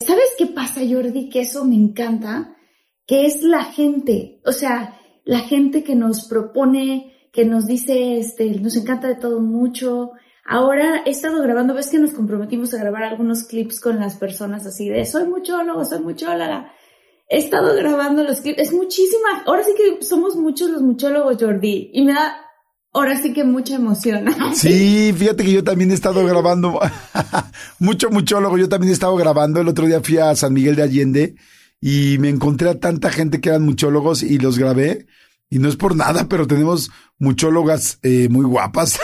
¿Sabes qué pasa, Jordi? Que eso me encanta, que es la gente, o sea, la gente que nos propone, que nos dice, este, nos encanta de todo mucho. Ahora he estado grabando, ves que nos comprometimos a grabar algunos clips con las personas así de, soy muchólogo, soy muchóloga. He estado grabando los clips, es muchísima, ahora sí que somos muchos los muchólogos, Jordi, y me da ahora sí que mucha emoción. Sí, fíjate que yo también he estado grabando, mucho muchólogo, yo también he estado grabando. El otro día fui a San Miguel de Allende y me encontré a tanta gente que eran muchólogos y los grabé. Y no es por nada, pero tenemos muchólogas eh, muy guapas.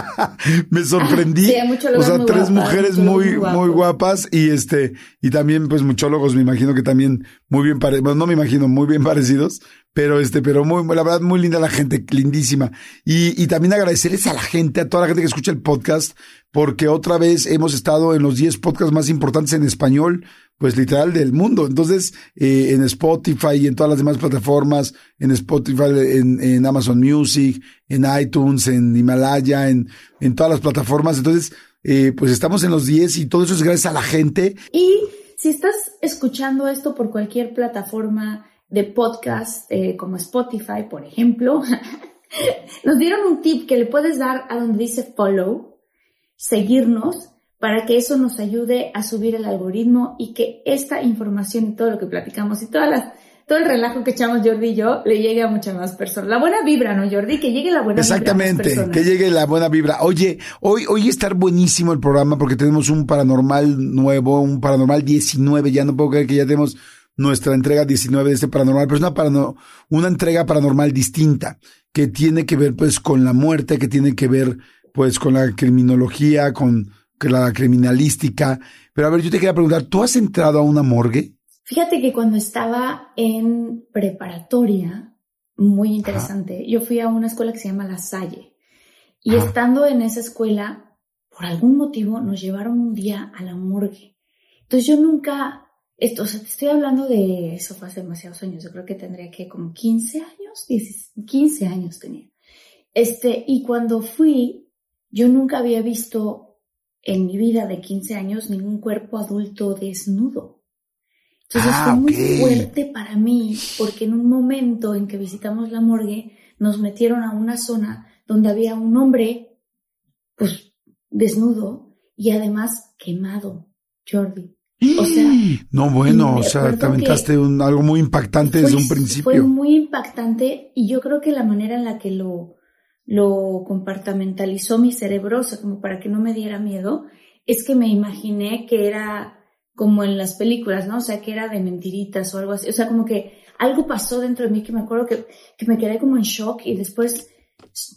Me sorprendí. Sí, o sea, tres guapas, mujeres muy, muy guapas y este, y también pues muchólogos, me imagino que también muy bien parecidos, bueno, no me imagino, muy bien parecidos, pero este, pero muy, la verdad, muy linda la gente, lindísima. Y, y también agradecerles a la gente, a toda la gente que escucha el podcast, porque otra vez hemos estado en los 10 podcasts más importantes en español, pues literal del mundo. Entonces, eh, en Spotify y en todas las demás plataformas, en Spotify, en, en Amazon Music, en iTunes, en Himalaya, en, en todas las plataformas. Entonces, eh, pues estamos en los 10 y todo eso es gracias a la gente. Y si estás escuchando esto por cualquier plataforma de podcast, eh, como Spotify, por ejemplo, nos dieron un tip que le puedes dar a donde dice follow, seguirnos, para que eso nos ayude a subir el algoritmo y que esta información y todo lo que platicamos y todas las, todo el relajo que echamos Jordi y yo le llegue a muchas más personas. La buena vibra, ¿no, Jordi? Que llegue la buena Exactamente, vibra. Exactamente, que llegue la buena vibra. Oye, hoy, hoy estar buenísimo el programa porque tenemos un paranormal nuevo, un paranormal 19, ya no puedo creer que ya tenemos nuestra entrega 19 de este paranormal, pero es una, parano, una entrega paranormal distinta que tiene que ver pues con la muerte, que tiene que ver pues con la criminología, con la criminalística. Pero a ver, yo te quería preguntar, ¿tú has entrado a una morgue? Fíjate que cuando estaba en preparatoria, muy interesante, Ajá. yo fui a una escuela que se llama La Salle. Y Ajá. estando en esa escuela, por algún motivo, nos llevaron un día a la morgue. Entonces yo nunca, esto, o sea, te estoy hablando de, eso fue hace demasiados años, yo creo que tendría que como 15 años, 15 años tenía. Este, y cuando fui, yo nunca había visto en mi vida de 15 años ningún cuerpo adulto desnudo. Entonces ah, fue muy okay. fuerte para mí porque en un momento en que visitamos la morgue nos metieron a una zona donde había un hombre pues desnudo y además quemado, Jordi. O sea, no bueno, o sea, te aventaste un, algo muy impactante fue, desde un principio. Fue muy impactante y yo creo que la manera en la que lo lo compartamentalizó mi cerebro, o sea, como para que no me diera miedo, es que me imaginé que era como en las películas, ¿no? O sea, que era de mentiritas o algo así. O sea, como que algo pasó dentro de mí que me acuerdo que, que me quedé como en shock y después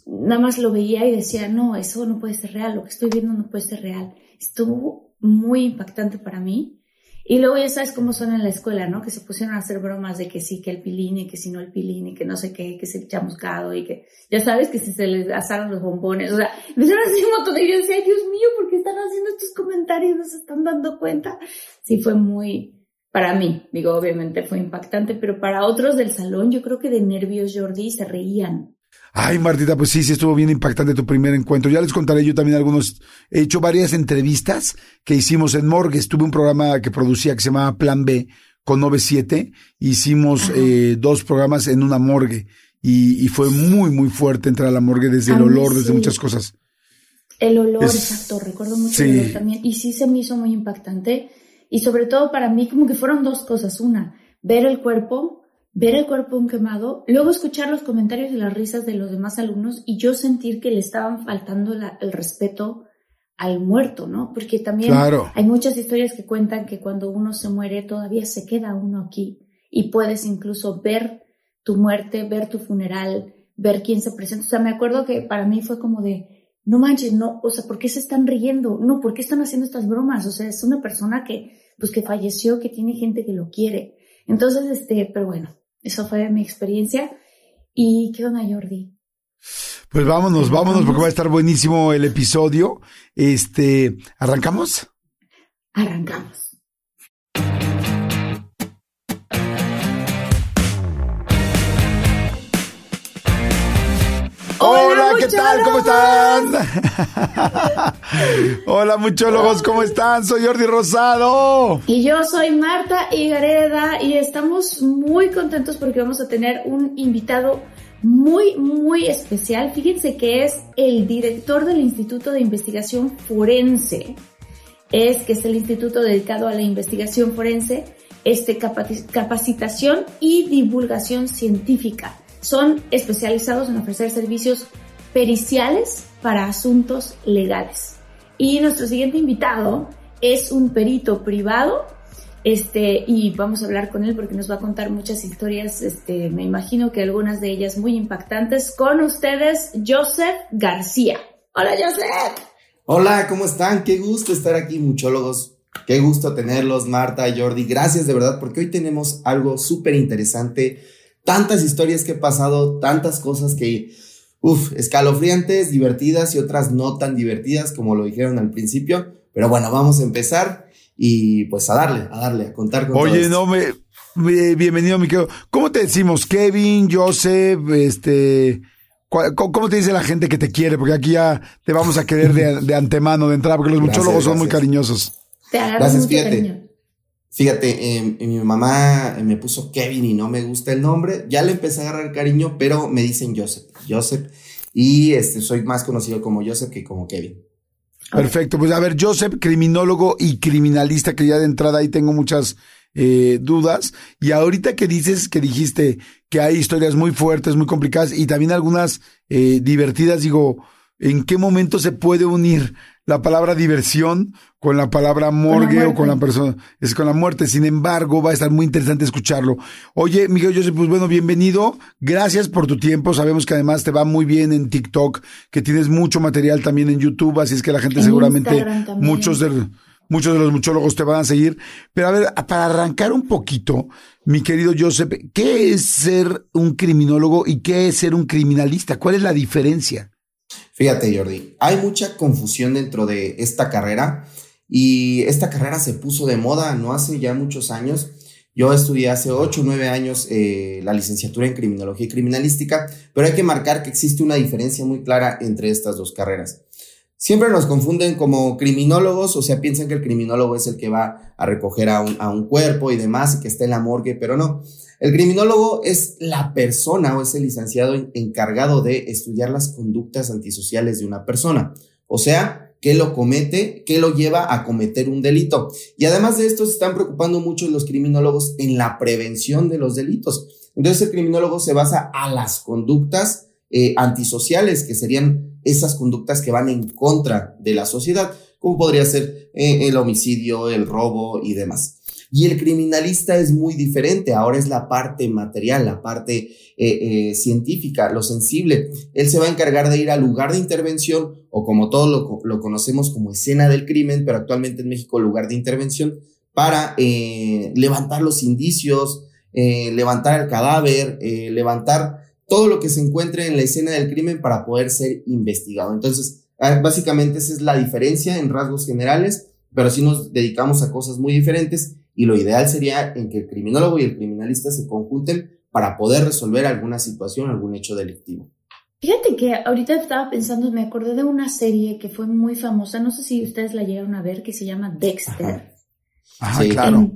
nada más lo veía y decía, no, eso no puede ser real, lo que estoy viendo no puede ser real. Estuvo muy impactante para mí. Y luego ya sabes cómo son en la escuela, ¿no? Que se pusieron a hacer bromas de que sí, que el pilín y que si no el pilín y que no sé qué, que se chamuscado y que, ya sabes que si se les asaron los bombones, o sea, me hicieron así un montón de yo decía, Dios mío, ¿por qué están haciendo estos comentarios? ¿No se están dando cuenta? Sí, fue muy, para mí, digo, obviamente fue impactante, pero para otros del salón, yo creo que de nervios, Jordi, se reían. Ay, Martita, pues sí, sí estuvo bien impactante tu primer encuentro. Ya les contaré yo también algunos. He hecho varias entrevistas que hicimos en Morgues. Tuve un programa que producía que se llamaba Plan B con 97. Hicimos eh, dos programas en una morgue y, y, fue muy, muy fuerte entrar a la morgue desde a el olor, sí. desde muchas cosas. El olor, exacto, recuerdo mucho el olor también. Y sí se me hizo muy impactante. Y sobre todo para mí como que fueron dos cosas. Una, ver el cuerpo, ver el cuerpo un quemado, luego escuchar los comentarios y las risas de los demás alumnos y yo sentir que le estaban faltando el respeto al muerto, ¿no? Porque también hay muchas historias que cuentan que cuando uno se muere todavía se queda uno aquí y puedes incluso ver tu muerte, ver tu funeral, ver quién se presenta. O sea, me acuerdo que para mí fue como de, no manches, no, o sea, ¿por qué se están riendo? No, ¿por qué están haciendo estas bromas? O sea, es una persona que, pues que falleció, que tiene gente que lo quiere. Entonces, este, pero bueno, eso fue mi experiencia. ¿Y qué onda, Jordi? Pues vámonos, vámonos, porque va a estar buenísimo el episodio. Este, ¿arrancamos? Arrancamos. ¿Qué tal? ¿Cómo están? Hola, muchólogos, ¿cómo están? Soy Jordi Rosado. Y yo soy Marta Higareda y estamos muy contentos porque vamos a tener un invitado muy, muy especial. Fíjense que es el director del Instituto de Investigación Forense. Es que es el instituto dedicado a la investigación forense, este capacitación y divulgación científica son especializados en ofrecer servicios periciales para asuntos legales. Y nuestro siguiente invitado es un perito privado, este, y vamos a hablar con él porque nos va a contar muchas historias, este, me imagino que algunas de ellas muy impactantes. Con ustedes, Joseph García. Hola, Joseph. Hola, ¿cómo están? Qué gusto estar aquí, muchólogos. Qué gusto tenerlos, Marta Jordi. Gracias de verdad, porque hoy tenemos algo súper interesante tantas historias que he pasado, tantas cosas que, uff, escalofriantes, divertidas y otras no tan divertidas como lo dijeron al principio. Pero bueno, vamos a empezar y pues a darle, a darle, a contar con Oye, no me, bienvenido, mi querido. ¿Cómo te decimos? Kevin, Joseph, este... ¿Cómo te dice la gente que te quiere? Porque aquí ya te vamos a querer de, antemano, de entrada, porque los muchólogos son muy cariñosos. Te gracias, fíjate. Fíjate, em, mi mamá me puso Kevin y no me gusta el nombre. Ya le empecé a agarrar cariño, pero me dicen Joseph. Joseph. Y este, soy más conocido como Joseph que como Kevin. Perfecto. Pues a ver, Joseph, criminólogo y criminalista, que ya de entrada ahí tengo muchas eh, dudas. Y ahorita que dices, que dijiste que hay historias muy fuertes, muy complicadas y también algunas eh, divertidas, digo, ¿en qué momento se puede unir la palabra diversión con la palabra morgue o con la persona, es con la muerte. Sin embargo, va a estar muy interesante escucharlo. Oye, Miguel Joseph, pues bueno, bienvenido. Gracias por tu tiempo. Sabemos que además te va muy bien en TikTok, que tienes mucho material también en YouTube, así es que la gente seguramente, muchos de, muchos de los muchólogos te van a seguir. Pero a ver, para arrancar un poquito, mi querido Joseph, ¿qué es ser un criminólogo y qué es ser un criminalista? ¿Cuál es la diferencia? Fíjate, Jordi, hay mucha confusión dentro de esta carrera y esta carrera se puso de moda no hace ya muchos años. Yo estudié hace 8 o 9 años eh, la licenciatura en criminología y criminalística, pero hay que marcar que existe una diferencia muy clara entre estas dos carreras. Siempre nos confunden como criminólogos, o sea, piensan que el criminólogo es el que va a recoger a un, a un cuerpo y demás y que está en la morgue, pero no. El criminólogo es la persona o es el licenciado encargado de estudiar las conductas antisociales de una persona. O sea, qué lo comete, qué lo lleva a cometer un delito. Y además de esto, se están preocupando mucho los criminólogos en la prevención de los delitos. Entonces, el criminólogo se basa a las conductas eh, antisociales, que serían esas conductas que van en contra de la sociedad, como podría ser eh, el homicidio, el robo y demás. Y el criminalista es muy diferente, ahora es la parte material, la parte eh, eh, científica, lo sensible. Él se va a encargar de ir al lugar de intervención o como todos lo, conocemos como escena del crimen, pero actualmente en México lugar de intervención, para eh, levantar los indicios, levantar el cadáver, levantar todo lo que se encuentre en la escena del crimen para poder ser investigado. Entonces, ah, básicamente esa es la diferencia en rasgos generales, pero sí nos dedicamos a cosas muy diferentes y lo ideal sería en que el criminólogo y el criminalista se conjunten para poder resolver alguna situación, algún hecho delictivo. Fíjate que ahorita estaba pensando, me acordé de una serie que fue muy famosa, no sé si ustedes la llegaron a ver, que se llama Dexter. Ajá, claro.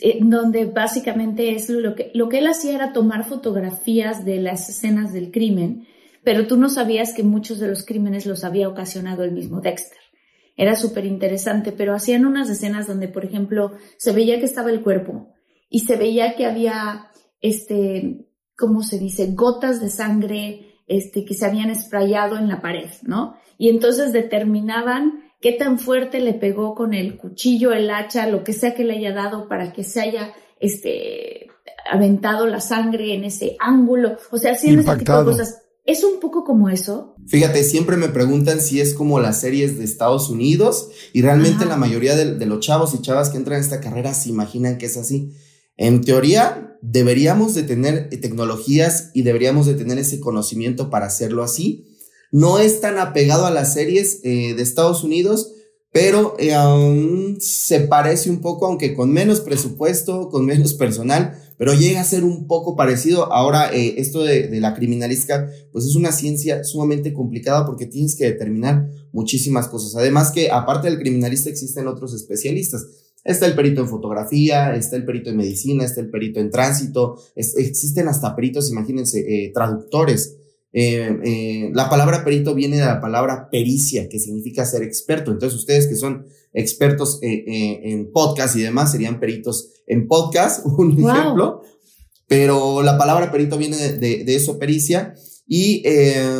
En, donde básicamente es lo que, lo que él hacía era tomar fotografías de las escenas del crimen pero tú no sabías que muchos de los crímenes los había ocasionado el mismo Dexter. Era súper interesante, pero hacían unas escenas donde, por ejemplo, se veía que estaba el cuerpo y se veía que había, este, ¿cómo se dice? Gotas de sangre, este, que se habían esprayado en la pared, ¿no? Y entonces determinaban qué tan fuerte le pegó con el cuchillo, el hacha, lo que sea que le haya dado para que se haya, este, aventado la sangre en ese ángulo. O sea, haciendo ese tipo de cosas. ¿Es un poco como eso? Fíjate, siempre me preguntan si es como las series de Estados Unidos y realmente la mayoría de, los chavos y chavas que entran a esta carrera se imaginan que es así. En teoría, deberíamos de tener tecnologías y deberíamos de tener ese conocimiento para hacerlo así. No es tan apegado a las series eh, de Estados Unidos, pero eh, se parece un poco, aunque con menos presupuesto, con menos personal, pero llega a ser un poco parecido. Ahora, eh, esto de, la criminalística, pues es una ciencia sumamente complicada porque tienes que determinar muchísimas cosas. Además que aparte del criminalista existen otros especialistas. Está el perito en fotografía, está el perito en medicina, está el perito en tránsito, existen hasta peritos, imagínense, eh, traductores. Eh, eh, la palabra perito viene de la palabra pericia, que significa ser experto. Entonces, ustedes que son expertos eh, en podcast y demás serían peritos en podcast, un ejemplo. Pero la palabra perito viene de, eso, pericia. Y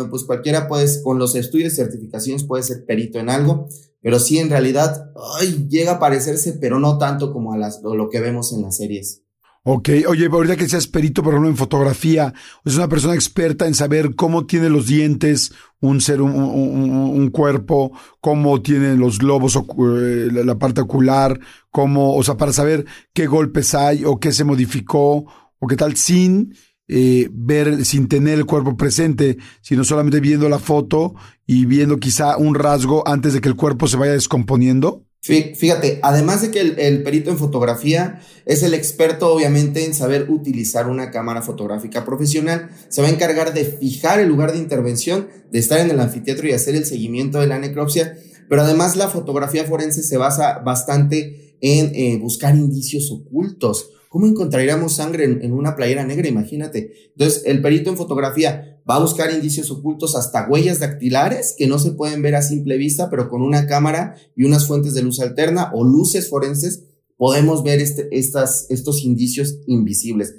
pues cualquiera puede, con los estudios y certificaciones puede ser perito en algo, pero sí en realidad ay, llega a parecerse, pero no tanto como a las, lo que vemos en las series. Ok, oye, ahorita que seas perito, por ejemplo, en fotografía, es una persona experta en saber cómo tiene los dientes un ser, un, cuerpo, cómo tienen los globos, eh, la parte ocular, cómo, o sea, para saber qué golpes hay o qué se modificó o qué tal, sin eh, ver, sin tener el cuerpo presente, sino solamente viendo la foto y viendo quizá un rasgo antes de que el cuerpo se vaya descomponiendo. Fíjate, además de que el, perito en fotografía es el experto obviamente en saber utilizar una cámara fotográfica profesional, se va a encargar de fijar el lugar de intervención, de estar en el anfiteatro y hacer el seguimiento de la necropsia, pero además la fotografía forense se basa bastante en eh, buscar indicios ocultos. ¿Cómo encontraríamos sangre en, una playera negra? Imagínate. Entonces, el perito en fotografía va a buscar indicios ocultos hasta huellas dactilares que no se pueden ver a simple vista, pero con una cámara y unas fuentes de luz alterna o luces forenses podemos ver este, estas, estos indicios invisibles.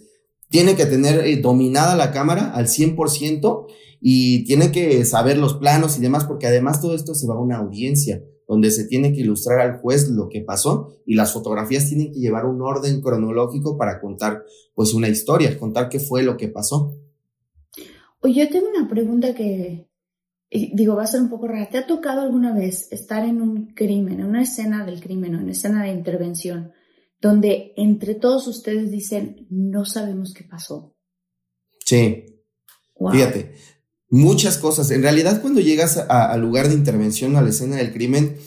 Tiene que tener eh, dominada la cámara al 100% y tiene que saber los planos y demás, porque además todo esto se va a una audiencia donde se tiene que ilustrar al juez lo que pasó y las fotografías tienen que llevar un orden cronológico para contar pues una historia, contar qué fue lo que pasó. Oye, yo tengo una pregunta que digo va a ser un poco rara. ¿Te ha tocado alguna vez estar en un crimen, en una escena del crimen o en una escena de intervención donde entre todos ustedes dicen no sabemos qué pasó? Sí. Fíjate, muchas cosas. En realidad, cuando llegas al lugar de intervención, a la escena del crimen,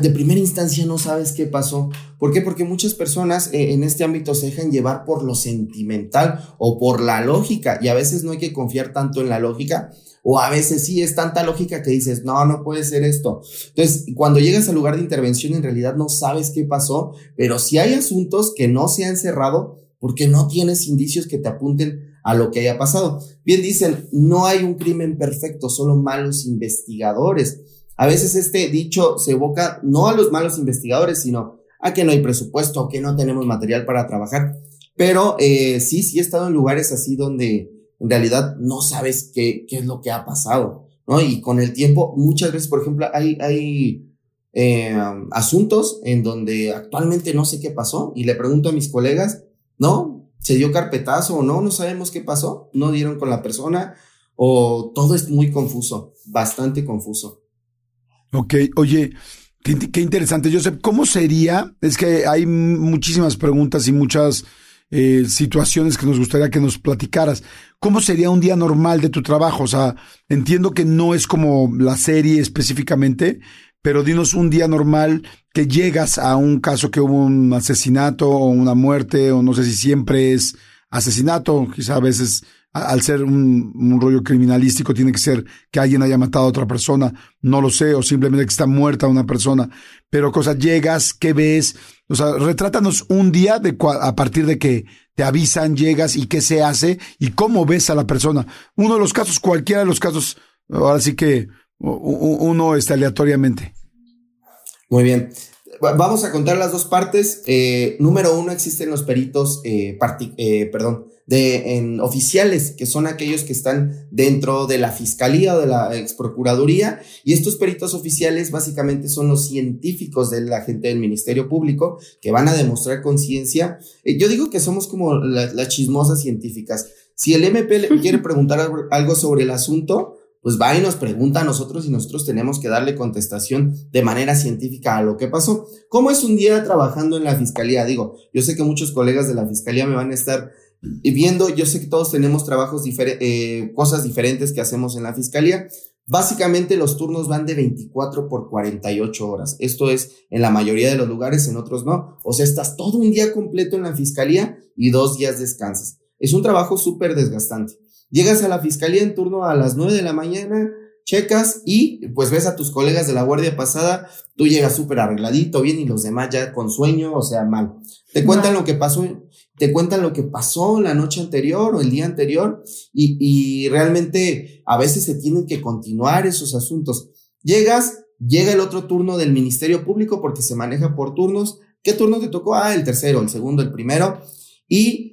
de primera instancia no sabes qué pasó. ¿Por qué? Porque muchas personas eh, en este ámbito se dejan llevar por lo sentimental o por la lógica y a veces no hay que confiar tanto en la lógica o a veces sí es tanta lógica que dices, no, no puede ser esto. Entonces, cuando llegas al lugar de intervención en realidad no sabes qué pasó, pero si hay asuntos que no se han cerrado porque no tienes indicios que te apunten a lo que haya pasado. Bien dicen, no hay un crimen perfecto, solo malos investigadores. A veces este dicho se evoca no a los malos investigadores, sino a que no hay presupuesto, que no tenemos material para trabajar. Pero eh, sí, sí he estado en lugares así donde en realidad no sabes qué, qué es lo que ha pasado, ¿no? Y con el tiempo, muchas veces, por ejemplo, hay, hay eh, asuntos en donde actualmente no sé qué pasó y le pregunto a mis colegas, no, se dio carpetazo o no, no sabemos qué pasó, no dieron con la persona o todo es muy confuso, bastante confuso. Ok, oye, qué, interesante, Joseph, ¿cómo sería? Es que hay muchísimas preguntas y muchas eh, situaciones que nos gustaría que nos platicaras. ¿Cómo sería un día normal de tu trabajo? O sea, entiendo que no es como la serie específicamente, pero dinos un día normal que llegas a un caso que hubo un asesinato o una muerte, o no sé si siempre es asesinato, quizá a veces al ser un, rollo criminalístico, tiene que ser que alguien haya matado a otra persona, no lo sé, o simplemente que está muerta una persona. Pero, cosa, llegas, ¿qué ves? O sea, retrátanos un día de a partir de que te avisan, llegas y qué se hace y cómo ves a la persona. Uno de los casos, cualquiera de los casos, ahora sí que uno está aleatoriamente. Muy bien. Vamos a contar las dos partes. Eh, número uno, existen los peritos, eh, eh, perdón, de en oficiales, que son aquellos que están dentro de la fiscalía o de la exprocuraduría. Y estos peritos oficiales básicamente son los científicos de la gente del Ministerio Público que van a demostrar conciencia. yo digo que somos como las chismosas científicas. Si el MP le quiere preguntar algo sobre el asunto, pues va y nos pregunta a nosotros y nosotros tenemos que darle contestación de manera científica a lo que pasó. ¿Cómo es un día trabajando en la fiscalía? Digo, yo sé que muchos colegas de la fiscalía me van a estar viendo, yo sé que todos tenemos trabajos diferentes, eh, cosas diferentes que hacemos en la fiscalía. Básicamente los turnos van de 24 por 48 horas. Esto es en la mayoría de los lugares, en otros no. O sea, estás todo un día completo en la fiscalía y dos días descansas. Es un trabajo súper desgastante. Llegas a la fiscalía en turno a las 9 de la mañana, checas y pues ves a tus colegas de la guardia pasada, tú llegas súper arregladito, bien, y los demás ya con sueño, o sea, mal. Te cuentan lo que pasó, te cuentan lo que pasó la noche anterior o el día anterior y, y realmente a veces se tienen que continuar esos asuntos. Llegas, llega el otro turno del Ministerio Público porque se maneja por turnos. ¿Qué turno te tocó? Ah, el tercero, el segundo, el primero. Y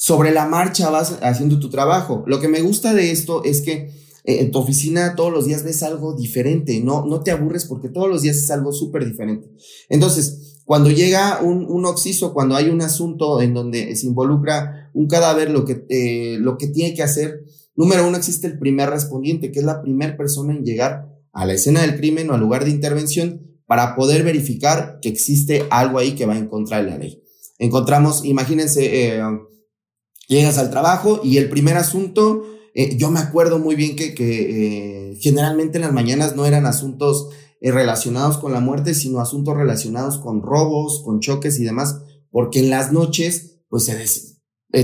sobre la marcha vas haciendo tu trabajo. Lo que me gusta de esto es que eh, en tu oficina todos los días ves algo diferente, no, no te aburres porque todos los días es algo súper diferente. Entonces, cuando llega un, un oxiso, cuando hay un asunto en donde se involucra un cadáver, lo que, eh, lo que tiene que hacer, número uno, existe el primer respondiente, que es la primera persona en llegar a la escena del crimen o al lugar de intervención para poder verificar que existe algo ahí que va en contra de la ley. Encontramos, imagínense, eh, Llegas al trabajo y el primer asunto, eh, yo me acuerdo muy bien que, que eh, generalmente en las mañanas no eran asuntos eh, relacionados con la muerte, sino asuntos relacionados con robos, con choques y demás, porque en las noches, pues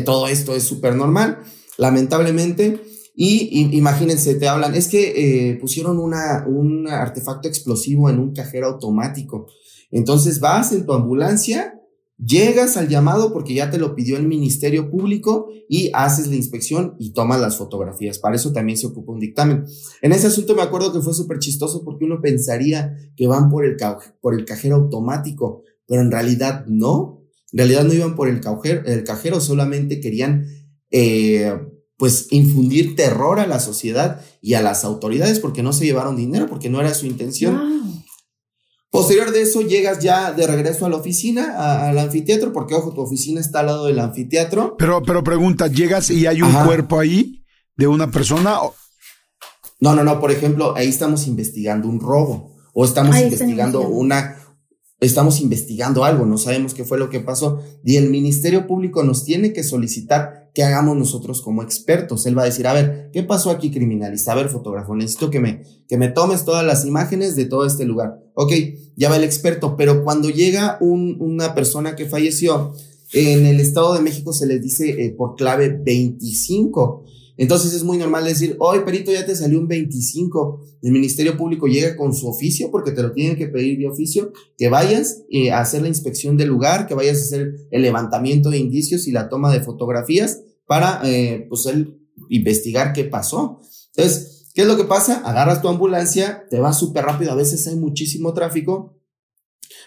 todo esto es súper normal, lamentablemente. Y, imagínense, te hablan, es que pusieron una, un artefacto explosivo en un cajero automático. Entonces vas en tu ambulancia Llegas al llamado porque ya te lo pidió el Ministerio Público y haces la inspección y tomas las fotografías. Para eso también se ocupa un dictamen. En ese asunto me acuerdo que fue súper chistoso porque uno pensaría que van por el, por el cajero automático, pero en realidad no. En realidad no iban por el cajero, el cajero solamente querían eh, pues infundir terror a la sociedad y a las autoridades porque no se llevaron dinero, porque no era su intención. Posterior de eso, llegas ya de regreso a la oficina, al anfiteatro, porque ojo, tu oficina está al lado del anfiteatro. Pero, pero pregunta, ¿llegas y hay un cuerpo ahí de una persona? No, no, no. Por ejemplo, ahí estamos investigando un robo o estamos investigando una, estamos investigando algo, no sabemos qué fue lo que pasó y el Ministerio Público nos tiene que solicitar que hagamos nosotros como expertos. Él va a decir, a ver, ¿qué pasó aquí criminalista? A ver, fotógrafo, necesito que me, que me tomes todas las imágenes de todo este lugar. Ok, ya va el experto, pero cuando llega un, una persona que falleció, en el Estado de México se les dice eh, por clave 25. Entonces es muy normal decir, hoy perito ya te salió un 25. El Ministerio Público llega con su oficio, porque te lo tienen que pedir de oficio, que vayas eh, a hacer la inspección del lugar, que vayas a hacer el levantamiento de indicios y la toma de fotografías para, eh, pues, investigar qué pasó. Entonces, ¿qué es lo que pasa? Agarras tu ambulancia, te vas súper rápido, a veces hay muchísimo tráfico,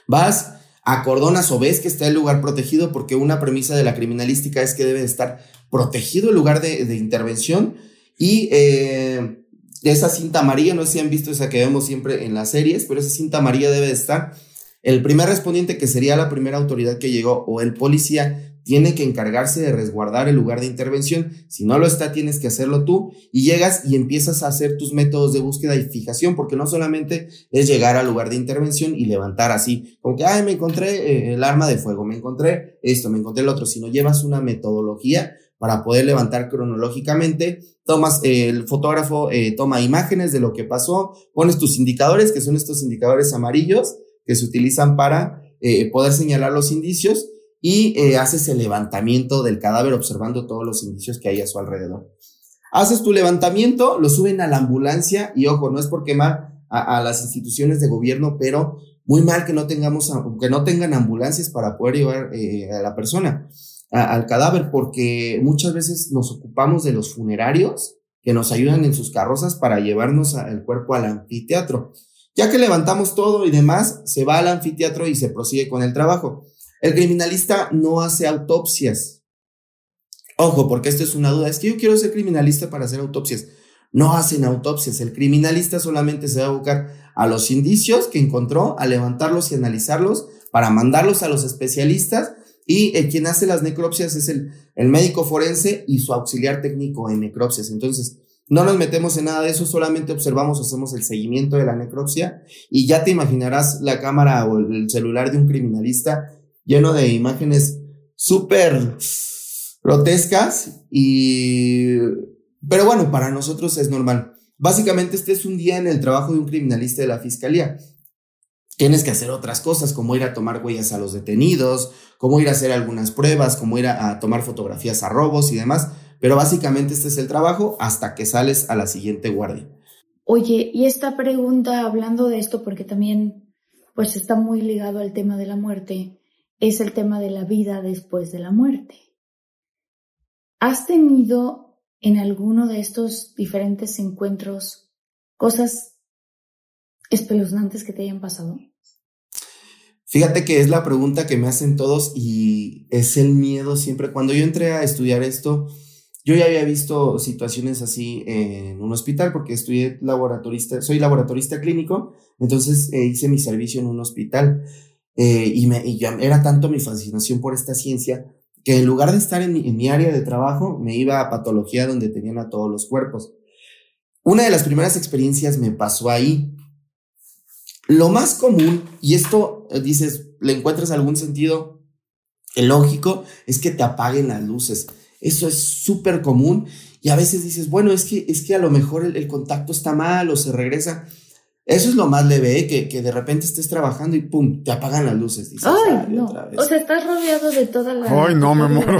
vas, acordonas o ves que está el lugar protegido, porque una premisa de la criminalística es que debe estar protegido el lugar de, intervención y eh, esa cinta amarilla, no sé si han visto esa que vemos siempre en las series, pero esa cinta amarilla debe estar. El primer respondiente, que sería la primera autoridad que llegó, o el policía, tiene que encargarse de resguardar el lugar de intervención. Si no lo está, tienes que hacerlo tú y llegas y empiezas a hacer tus métodos de búsqueda y fijación, porque no solamente es llegar al lugar de intervención y levantar así, como que, ay, me encontré eh, el arma de fuego, me encontré esto, me encontré el otro, sino llevas una metodología para poder levantar cronológicamente. Tomas, el fotógrafo eh, toma imágenes de lo que pasó, pones tus indicadores, que son estos indicadores amarillos que se utilizan para eh, poder señalar los indicios y eh, haces el levantamiento del cadáver observando todos los indicios que hay a su alrededor. Haces tu levantamiento, lo suben a la ambulancia y ojo, no es por quemar a, las instituciones de gobierno, pero muy mal que no tengamos, que no tengan ambulancias para poder llevar a la persona al cadáver, porque muchas veces nos ocupamos de los funerarios que nos ayudan en sus carrozas para llevarnos el cuerpo al anfiteatro. Ya que levantamos todo y demás, se va al anfiteatro y se prosigue con el trabajo. El criminalista no hace autopsias. Ojo, porque esto es una duda. Es que yo quiero ser criminalista para hacer autopsias. No hacen autopsias. El criminalista solamente se va a buscar a los indicios que encontró, a levantarlos y analizarlos para mandarlos a los especialistas. Y quien hace las necropsias es el, el médico forense y su auxiliar técnico en necropsias. Entonces, no nos metemos en nada de eso, solamente observamos, hacemos el seguimiento de la necropsia y ya te imaginarás la cámara o el celular de un criminalista lleno de imágenes súper grotescas y... Pero bueno, para nosotros es normal. Básicamente este es un día en el trabajo de un criminalista de la fiscalía. Tienes que hacer otras cosas, como ir a tomar huellas a los detenidos, como ir a hacer algunas pruebas, como ir a, tomar fotografías a robos y demás. Pero básicamente este es el trabajo hasta que sales a la siguiente guardia. Oye, y esta pregunta, hablando de esto, porque también pues está muy ligado al tema de la muerte, es el tema de la vida después de la muerte. ¿Has tenido en alguno de estos diferentes encuentros cosas espeluznantes que te hayan pasado? Fíjate que es la pregunta que me hacen todos y es el miedo siempre. Cuando yo entré a estudiar esto, yo ya había visto situaciones así en un hospital porque estudié laboratorista, soy laboratorista clínico, entonces eh, hice mi servicio en un hospital eh, y, me, era tanto mi fascinación por esta ciencia que en lugar de estar en mi, área de trabajo, me iba a patología donde tenían a todos los cuerpos. Una de las primeras experiencias me pasó ahí. Lo más común, y esto eh, dices, le encuentras algún sentido lógico, es que te apaguen las luces. Eso es súper común y a veces dices, bueno, es que, es que a lo mejor el contacto está mal o se regresa. Eso es lo más leve, ¿eh? que, que de repente estés trabajando y pum, te apagan las luces. Ay, no. O sea, estás rodeado de toda la. Ay, no, me muero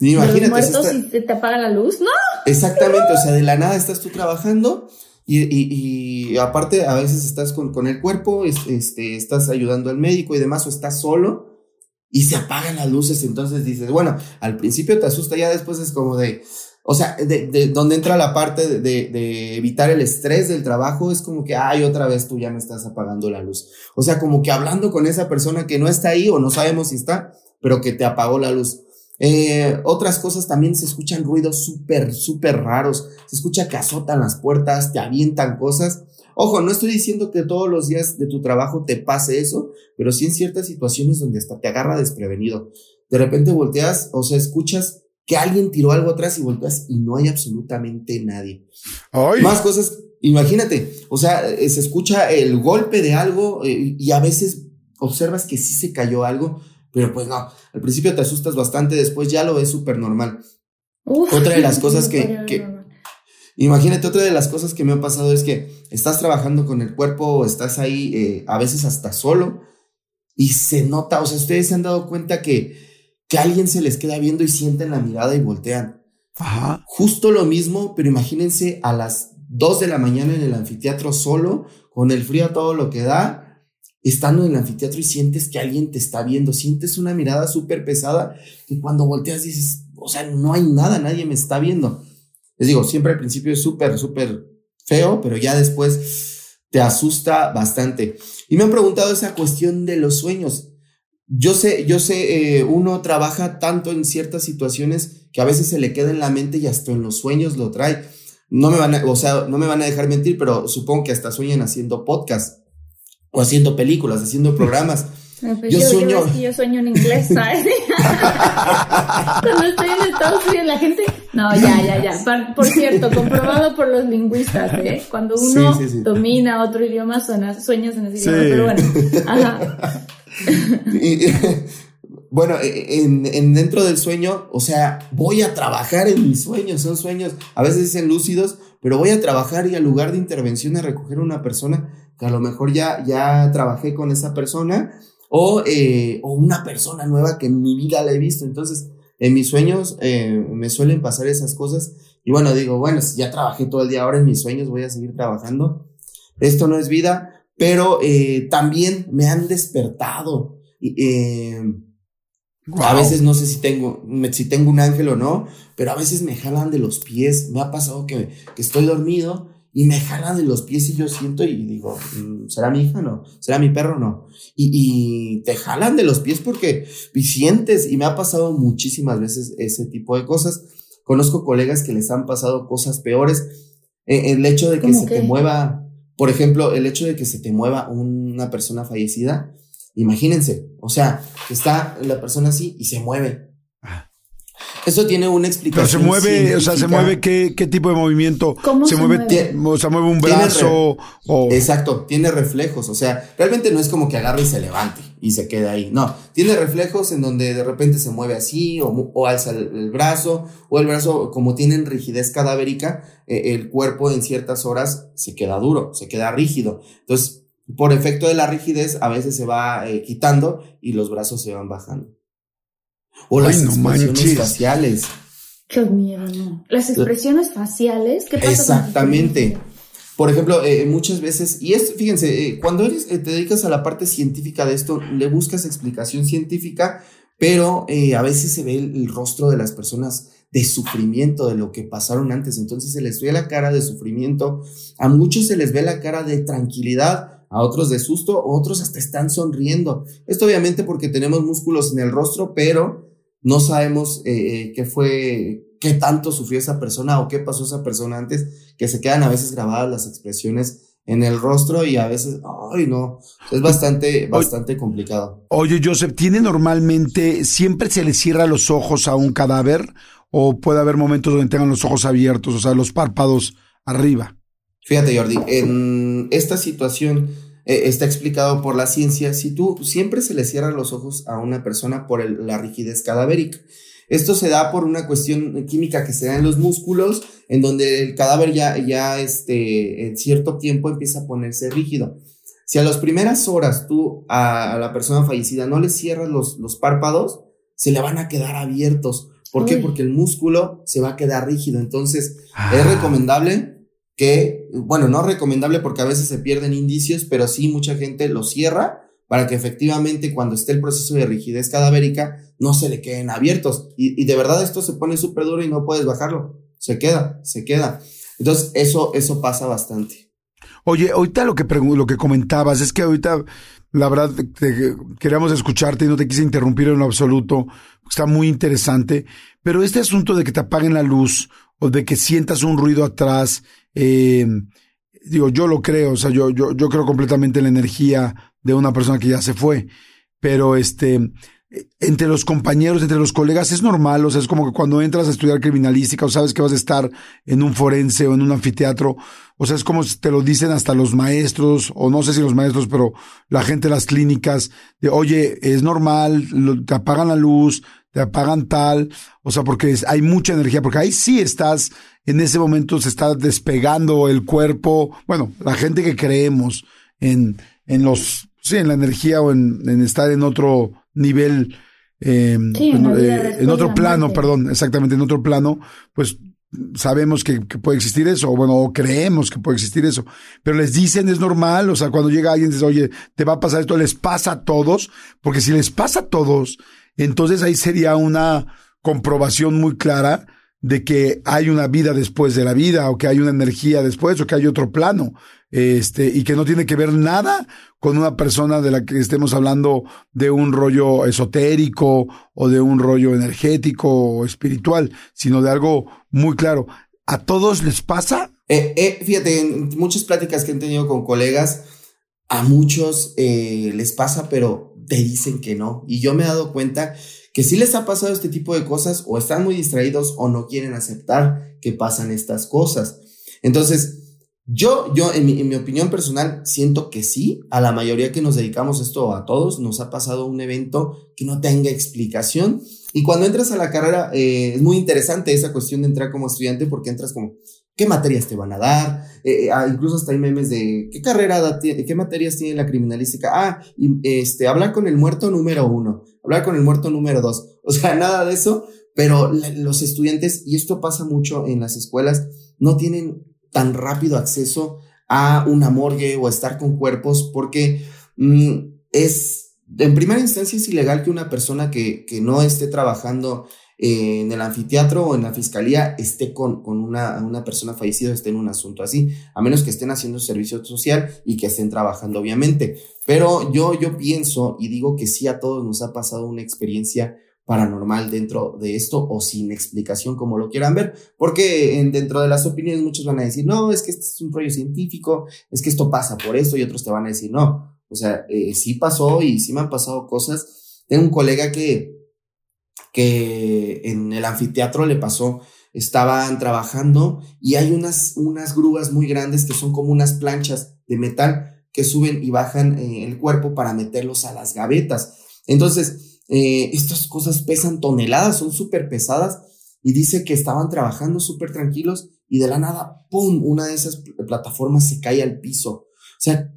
Imagínate. muertos si te apaga la luz, ¿no? Exactamente, o sea, de la nada estás tú trabajando y, y, aparte a veces estás con, con el cuerpo, este, estás ayudando al médico y demás, o estás solo y se apagan las luces, entonces dices, bueno, al principio te asusta, ya después es como de, o sea, de, de donde entra la parte de, de, evitar el estrés del trabajo, es como que, ay, otra vez tú ya me estás apagando la luz. O sea, como que hablando con esa persona que no está ahí o no sabemos si está, pero que te apagó la luz. Eh, otras cosas también se escuchan ruidos súper, súper raros. Se escucha que azotan las puertas, te avientan cosas. Ojo, no estoy diciendo que todos los días de tu trabajo te pase eso, pero sí en ciertas situaciones donde hasta te agarra desprevenido. De repente volteas, o sea, escuchas que alguien tiró algo atrás y volteas y no hay absolutamente nadie. Más cosas, imagínate, o sea, eh, se escucha el golpe de algo eh, y a veces observas que sí se cayó algo, pero pues no, al principio te asustas bastante, después ya lo ves súper normal. otra de las cosas que, que, imagínate, otra de las cosas que me ha pasado es que estás trabajando con el cuerpo estás ahí eh, a veces hasta solo y se nota, o sea, ustedes se han dado cuenta que, que alguien se les queda viendo y sienten la mirada y voltean. Ajá. Justo lo mismo, pero imagínense a las 2 de la mañana en el anfiteatro solo, con el frío a todo lo que da, estando en el anfiteatro y sientes que alguien te está viendo, sientes una mirada súper pesada y cuando volteas dices, o sea, no hay nada, nadie me está viendo. Les digo, siempre al principio es súper, súper feo, pero ya después te asusta bastante. Y me han preguntado esa cuestión de los sueños. Yo sé, yo sé, eh, uno trabaja tanto en ciertas situaciones que a veces se le queda en la mente y hasta en los sueños lo trae. No me van a, o sea, no me van a dejar mentir, pero supongo que hasta sueñan haciendo podcast o haciendo películas, haciendo programas. Pues yo, sueño. Yo, sueño en inglés, ¿sabes? Cuando estoy en Estados Unidos, la gente. No, ya, ya, ya. Por, cierto, comprobado por los lingüistas, ¿eh? Cuando uno domina otro idioma, suena, sueñas en ese idioma. Pero bueno. Ajá. bueno, en, en, dentro del sueño, o sea, voy a trabajar en mis sueños. Son sueños, a veces dicen lúcidos, pero voy a trabajar y al lugar de intervención a recoger una persona que a lo mejor ya, ya trabajé con esa persona o, eh, o una persona nueva que en mi vida la he visto. Entonces, en mis sueños eh, me suelen pasar esas cosas. Y bueno, digo, bueno, ya trabajé todo el día, ahora en mis sueños voy a seguir trabajando. Esto no es vida, pero eh, también me han despertado. A veces no sé si tengo, si tengo un ángel o no, pero a veces me jalan de los pies. Me ha pasado que, que estoy dormido y me jala de los pies y yo siento y digo, mm, ¿será mi hija? No, ¿será mi perro? No. Y, y te jalan de los pies porque sientes y me ha pasado muchísimas veces ese tipo de cosas. Conozco colegas que les han pasado cosas peores. E, el hecho de que se te mueva, por ejemplo, el hecho de que se te mueva una persona fallecida, imagínense, o sea, está la persona así y se mueve eso tiene una explicación. Pero se mueve, o sea, se mueve qué, qué tipo de movimiento. ¿Cómo se, mueve? O sea, mueve un brazo. O... Exacto, tiene reflejos. O sea, realmente no es como que agarre y se levante y se quede ahí. No, tiene reflejos en donde de repente se mueve así o, alza el, brazo o el brazo, como tienen rigidez cadavérica, eh, el cuerpo en ciertas horas se queda duro, se queda rígido. Entonces, por efecto de la rigidez, a veces se va eh, quitando y los brazos se van bajando. O las expresiones faciales. Qué miedo, no. Las expresiones faciales, ¿qué pasa Exactamente. Por ejemplo, eh, muchas veces, y es, fíjense, eh, cuando eres, eh, te dedicas a la parte científica de esto, le buscas explicación científica, pero a veces se ve el, rostro de las personas de sufrimiento, de lo que pasaron antes. Entonces se les ve la cara de sufrimiento, a muchos se les ve la cara de tranquilidad, a otros de susto, otros hasta están sonriendo. Esto obviamente porque tenemos músculos en el rostro, pero no sabemos eh, eh, qué fue, qué tanto sufrió esa persona o qué pasó esa persona antes, que se quedan a veces grabadas las expresiones en el rostro y a veces, ay no, es bastante, bastante complicado. Oye, Joseph, ¿tiene normalmente, siempre se le cierra los ojos a un cadáver o puede haber momentos donde tengan los ojos abiertos, o sea, los párpados arriba? Fíjate, Jordi, en esta situación eh, está explicado por la ciencia, si tú siempre se le cierran los ojos a una persona por la rigidez cadavérica. Esto se da por una cuestión química que se da en los músculos, en donde el cadáver ya, ya este, en cierto tiempo empieza a ponerse rígido. Si a las primeras horas tú a, la persona fallecida no le cierras los, los párpados, se le van a quedar abiertos. ¿Por qué? Porque el músculo se va a quedar rígido. Entonces, es ah. recomendable que, bueno, no recomendable porque a veces se pierden indicios, pero sí mucha gente lo cierra para que efectivamente cuando esté el proceso de rigidez cadavérica no se le queden abiertos. Y, de verdad esto se pone súper duro y no puedes bajarlo. Se queda, se queda. Entonces eso, eso pasa bastante. Oye, ahorita lo que, lo que comentabas es que ahorita, la verdad, queríamos escucharte y no te quise interrumpir en lo absoluto. Está muy interesante. Pero este asunto de que te apaguen la luz o de que sientas un ruido atrás eh, digo, yo lo creo, o sea, yo, yo, yo creo completamente en la energía de una persona que ya se fue, pero este, entre los compañeros, entre los colegas, es normal, o sea, es como que cuando entras a estudiar criminalística o sabes que vas a estar en un forense o en un anfiteatro, o sea, es como te lo dicen hasta los maestros, o no sé si los maestros, pero la gente de las clínicas, de, oye, es normal, te apagan la luz, te apagan tal, o sea, porque hay mucha energía, porque ahí sí estás, en ese momento se está despegando el cuerpo, bueno, la gente que creemos en, en los, sí, en la energía o en, en estar en otro nivel, em, en, eh, otro plano, perdón, exactamente, en otro plano, pues sabemos que, puede existir eso, o bueno, o creemos que puede existir eso, pero les dicen es normal, o sea, cuando llega alguien dice, oye, te va a pasar esto, les pasa a todos, porque si les pasa a todos, entonces ahí sería una comprobación muy clara de que hay una vida después de la vida, o que hay una energía después, o que hay otro plano, este, y que no tiene que ver nada con una persona de la que estemos hablando de un rollo esotérico o de un rollo energético o espiritual, sino de algo muy claro. ¿A todos les pasa? Eh, eh, fíjate, en muchas pláticas que he tenido con colegas, a muchos eh, les pasa, pero te dicen que no. Y yo me he dado cuenta que si les ha pasado este tipo de cosas o están muy distraídos o no quieren aceptar que pasan estas cosas. Entonces, yo, yo en mi, opinión personal, siento que sí, a la mayoría que nos dedicamos esto, a todos, nos ha pasado un evento que no tenga explicación. Y cuando entras a la carrera, eh, es muy interesante esa cuestión de entrar como estudiante porque entras como, ¿qué materias te van a dar? Eh, eh, ah, incluso hasta hay memes de, ¿qué carrera, qué materias tiene la criminalística? Ah, este, hablar con el muerto número uno, hablar con el muerto número dos. O sea, nada de eso, pero los estudiantes, y esto pasa mucho en las escuelas, no tienen tan rápido acceso a una morgue o a estar con cuerpos porque mm, es, en primera instancia es ilegal que una persona que, que no esté trabajando en el anfiteatro o en la fiscalía esté con, con una, una, persona fallecida, esté en un asunto así, a menos que estén haciendo servicio social y que estén trabajando, obviamente. Pero yo, yo pienso y digo que sí a todos nos ha pasado una experiencia paranormal dentro de esto o sin explicación como lo quieran ver, porque en, dentro de las opiniones muchos van a decir, no, es que este es un rollo científico, es que esto pasa por esto y otros te van a decir, no, o sea, eh, sí pasó y sí me han pasado cosas. Tengo un colega que, que en el anfiteatro le pasó, estaban trabajando y hay unas, unas grúas muy grandes que son como unas planchas de metal que suben y bajan eh, el cuerpo para meterlos a las gavetas. Entonces, eh, estas cosas pesan toneladas, son súper pesadas y dice que estaban trabajando súper tranquilos y de la nada, ¡pum!, una de esas plataformas se cae al piso. O sea,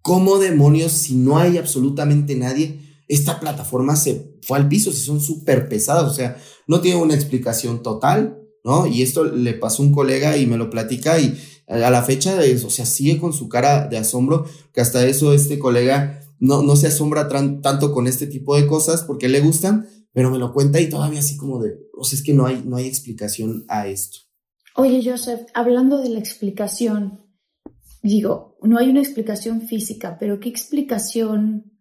¿cómo demonios si no hay absolutamente nadie? Esta plataforma se fue al piso, si son súper pesadas, o sea, no tiene una explicación total, ¿no? Y esto le pasó a un colega y me lo platica y a la fecha, o sea, sigue con su cara de asombro, que hasta eso este colega no, no se asombra tanto con este tipo de cosas porque le gustan, pero me lo cuenta y todavía así como de, o sea, es que no hay, no hay explicación a esto. Oye, Joseph, hablando de la explicación, digo, no hay una explicación física, pero ¿qué explicación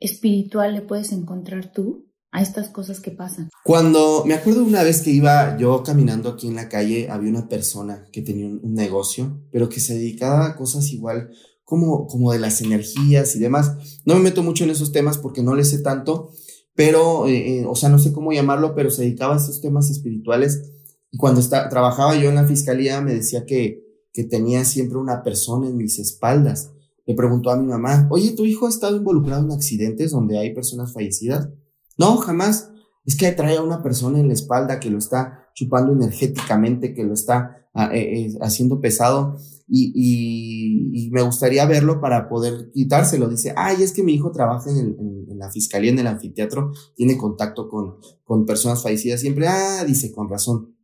espiritual le puedes encontrar tú a estas cosas que pasan? Cuando me acuerdo una vez que iba yo caminando aquí en la calle, había una persona que tenía un negocio, pero que se dedicaba a cosas igual como, como de las energías y demás. No me meto mucho en esos temas porque no le sé tanto, pero, eh, eh, o sea, no sé cómo llamarlo, pero se dedicaba a esos temas espirituales. Y cuando está, trabajaba yo en la fiscalía, me decía que, que tenía siempre una persona en mis espaldas. Le preguntó a mi mamá, oye, ¿tu hijo ha estado involucrado en accidentes donde hay personas fallecidas? No, jamás. Es que trae a una persona en la espalda que lo está chupando energéticamente, que lo está ah, eh, haciendo pesado y, me gustaría verlo para poder quitárselo. Dice, ay, es que mi hijo trabaja en, la fiscalía, en el anfiteatro, tiene contacto con, con personas fallecidas siempre. Ah, dice, con razón.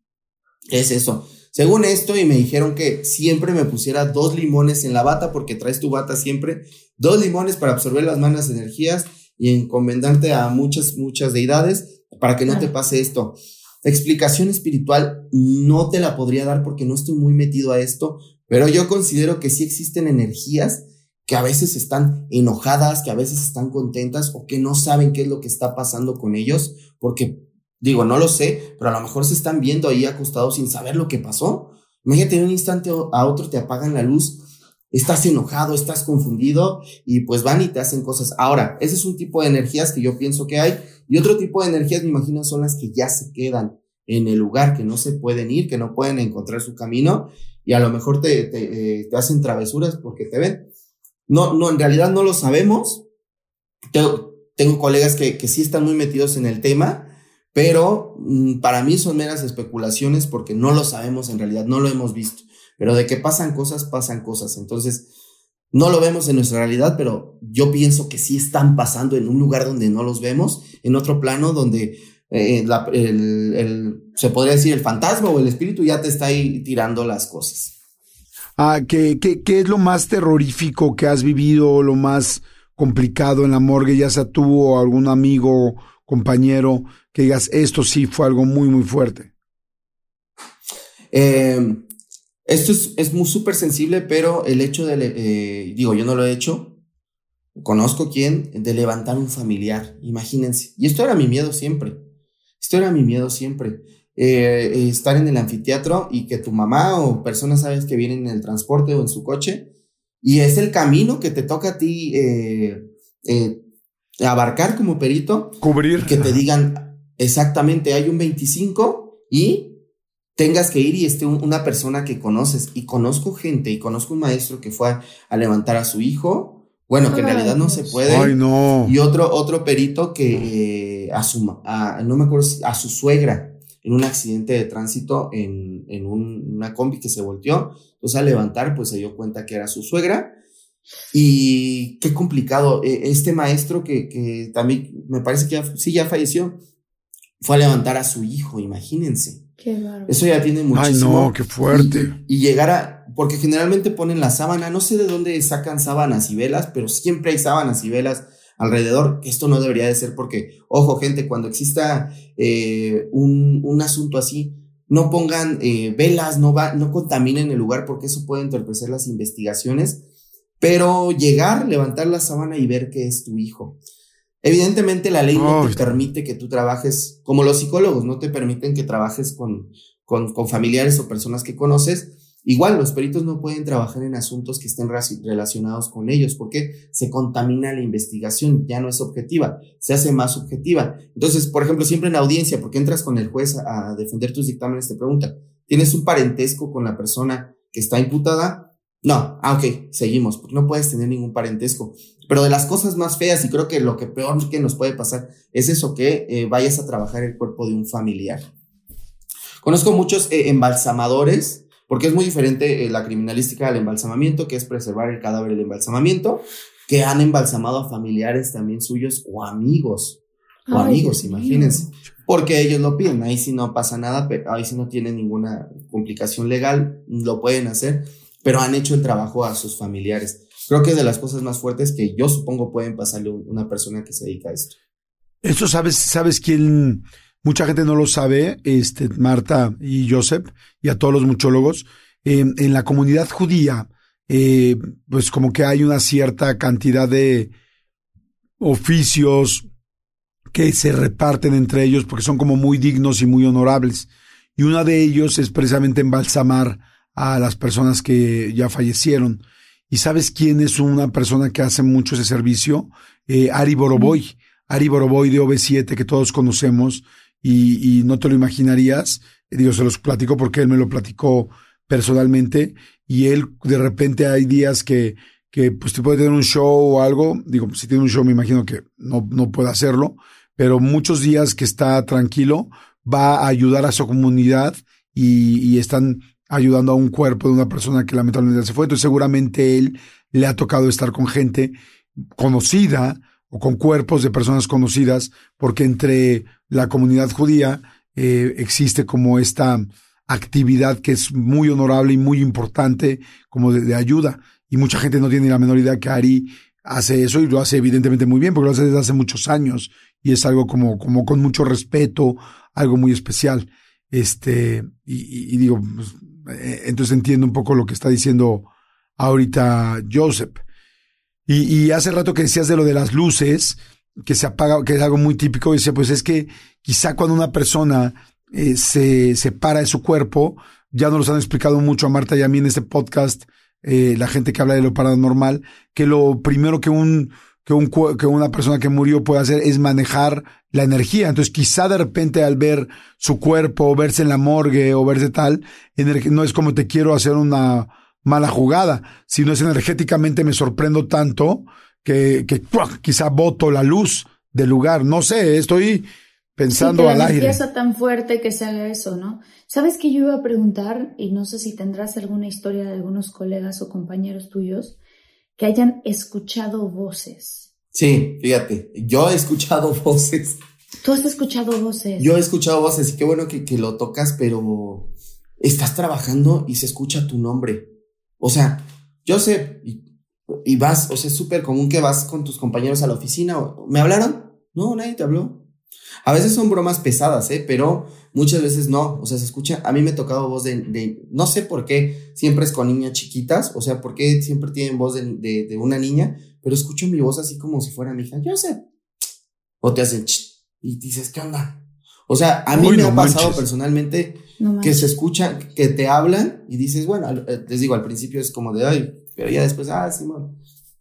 ¿Qué es eso? Según esto, y me dijeron que siempre me pusiera dos limones en la bata, porque traes tu bata siempre, dos limones para absorber las malas energías y encomendarte a muchas, muchas deidades para que no te pase esto. Explicación espiritual no te la podría dar porque no estoy muy metido a esto, pero yo considero que sí existen energías que a veces están enojadas, que a veces están contentas o que no saben qué es lo que está pasando con ellos, porque digo, no lo sé, pero a lo mejor se están viendo ahí acostados sin saber lo que pasó. Imagínate, de un instante a otro te apagan la luz, estás enojado, estás confundido y pues van y te hacen cosas. Ahora, ese es un tipo de energías que yo pienso que hay y otro tipo de energías me imagino son las que ya se quedan en el lugar, que no se pueden ir, que no pueden encontrar su camino y a lo mejor te, te, eh, te hacen travesuras porque te ven. No, no, en realidad no lo sabemos. Tengo, tengo colegas que, que sí están muy metidos en el tema, pero mm, para mí son meras especulaciones porque no lo sabemos en realidad, no lo hemos visto. Pero de que pasan cosas, pasan cosas. Entonces, no lo vemos en nuestra realidad, pero yo pienso que sí están pasando en un lugar donde no los vemos, en otro plano donde eh, se podría decir el fantasma o el espíritu ya te está ahí tirando las cosas. Ah, ¿qué, qué, qué es lo más terrorífico que has vivido, lo más complicado en la morgue, ya sea tú o algún amigo, compañero, que digas, esto sí fue algo muy, muy fuerte? Eh, esto es, muy súper sensible, pero el hecho de, eh, digo, yo no lo he hecho, conozco quién, de levantar un familiar, imagínense. Y esto era mi miedo siempre, esto era mi miedo siempre. Eh, estar en el anfiteatro y que tu mamá o personas sabes que vienen en el transporte o en su coche y es el camino que te toca a ti eh, abarcar como perito. Cubrir. Que te digan exactamente, hay un 25 y tengas que ir y esté una persona que conoces. Y conozco gente y conozco un maestro que fue a, levantar a su hijo. Bueno, que en realidad no se puede. Ay, no. Y otro, otro perito que eh, a su, no me acuerdo, a su suegra en un accidente de tránsito en, en una combi que se volteó. Entonces al levantar, pues se dio cuenta que era su suegra. Y qué complicado. E, este maestro que, que también me parece que ya, sí ya falleció, fue a levantar a su hijo, imagínense. Eso ya tiene muchísimo. Ay, no, qué fuerte. Y, llegar a. Porque generalmente ponen la sábana, no sé de dónde sacan sábanas y velas, pero siempre hay sábanas y velas alrededor. Esto no debería de ser porque, ojo, gente, cuando exista eh, un, un, asunto así, no pongan eh, velas, no, va, no contaminen el lugar porque eso puede entorpecer las investigaciones. Pero llegar, levantar la sábana y ver que es tu hijo. Evidentemente la ley no te permite que tú trabajes, como los psicólogos, no te permiten que trabajes con, con, con, familiares o personas que conoces. Igual los peritos no pueden trabajar en asuntos que estén relacionados con ellos porque se contamina la investigación, ya no es objetiva, se hace más subjetiva. Entonces, por ejemplo, siempre en la audiencia, porque entras con el juez a, a defender tus dictámenes, te preguntan, ¿tienes un parentesco con la persona que está imputada? No, ah, ok, seguimos, porque no puedes tener ningún parentesco. Pero de las cosas más feas, y creo que lo que peor que nos puede pasar es eso, que eh, vayas a trabajar el cuerpo de un familiar. Conozco muchos eh, embalsamadores, porque es muy diferente eh, la criminalística al embalsamamiento, que es preservar el cadáver del embalsamamiento, que han embalsamado a familiares también suyos o amigos, o amigos, imagínense. Porque ellos lo piden, ahí sí no pasa nada, pero ahí sí no tienen ninguna complicación legal, lo pueden hacer pero han hecho el trabajo a sus familiares. Creo que es de las cosas más fuertes que yo supongo pueden pasarle a una persona que se dedica a esto. Eso sabes, sabes quién, mucha gente no lo sabe, este, Marta y Joseph, y a todos los muchólogos, en la comunidad judía, eh, pues como que hay una cierta cantidad de oficios que se reparten entre ellos porque son como muy dignos y muy honorables. Y uno de ellos es precisamente embalsamar a las personas que ya fallecieron. ¿Y sabes quién es una persona que hace mucho ese servicio? Eh, Ari Boroboy. Ari Boroboy de OV7 que todos conocemos y, y no te lo imaginarías. Digo, se los platico porque él me lo platicó personalmente y él de repente hay días que, que pues te puede tener un show o algo. Digo, si tiene un show me imagino que no, no puede hacerlo, pero muchos días que está tranquilo va a ayudar a su comunidad y, y están ayudando a un cuerpo de una persona que lamentablemente se fue. Entonces seguramente él le ha tocado estar con gente conocida o con cuerpos de personas conocidas, porque entre la comunidad judía eh, existe como esta actividad que es muy honorable y muy importante como de, ayuda. Y mucha gente no tiene la menor idea que Ari hace eso y lo hace evidentemente muy bien, porque lo hace desde hace muchos años y es algo como, como con mucho respeto, algo muy especial. Este, y, y digo, pues, entonces entiendo un poco lo que está diciendo ahorita Joseph. Y, hace rato que decías de lo de las luces, que se apaga, que es algo muy típico, dice, pues es que quizá cuando una persona eh, se separa de su cuerpo, ya nos lo han explicado mucho a Marta y a mí en este podcast, eh, la gente que habla de lo paranormal, que lo primero que un que, un, que una persona que murió puede hacer es manejar la energía. Entonces, quizá de repente al ver su cuerpo, o verse en la morgue o verse tal, no es como te quiero hacer una mala jugada, sino es energéticamente me sorprendo tanto que, que quizá voto la luz del lugar. No sé, estoy pensando al aire. Es tan fuerte que se haga eso, ¿no? ¿Sabes que yo iba a preguntar, y no sé si tendrás alguna historia de algunos colegas o compañeros tuyos, que hayan escuchado voces. Sí, fíjate, yo he escuchado voces. Tú has escuchado voces. Yo he escuchado voces y qué bueno que, que lo tocas, pero estás trabajando y se escucha tu nombre. O sea, yo sé, y, y vas, o sea, es súper común que vas con tus compañeros a la oficina. ¿Me hablaron? No, nadie te habló. A veces son bromas pesadas, ¿eh? Pero muchas veces no. O sea, se escucha. A mí me ha tocado voz de, de no sé por qué siempre es con niñas chiquitas. O sea, por qué siempre tienen voz de, de, de una niña. Pero escucho mi voz así como si fuera mi hija. Yo sé. O te hacen ch, y dices, ¿qué onda? O sea, a mí Uy, me no ha pasado manches. personalmente No que se escucha, que te hablan y dices, bueno, eh, les digo, al principio es como de, ay, pero ya después, ah, sí,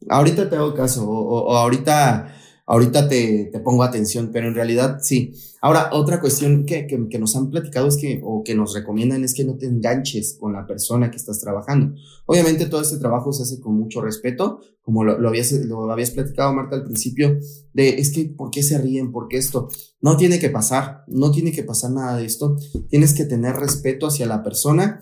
ahorita te hago caso o, o- o ahorita, ahorita te, te pongo atención, pero en realidad sí. Ahora, otra cuestión que, que, que nos han platicado es que, o que nos recomiendan es que no te enganches con la persona que estás trabajando. Obviamente todo este trabajo se hace con mucho respeto, como lo, lo habías, lo habías platicado, Marta, al principio, de, es que, ¿por qué se ríen? ¿Por qué esto? No tiene que pasar, no tiene que pasar nada de esto. Tienes que tener respeto hacia la persona.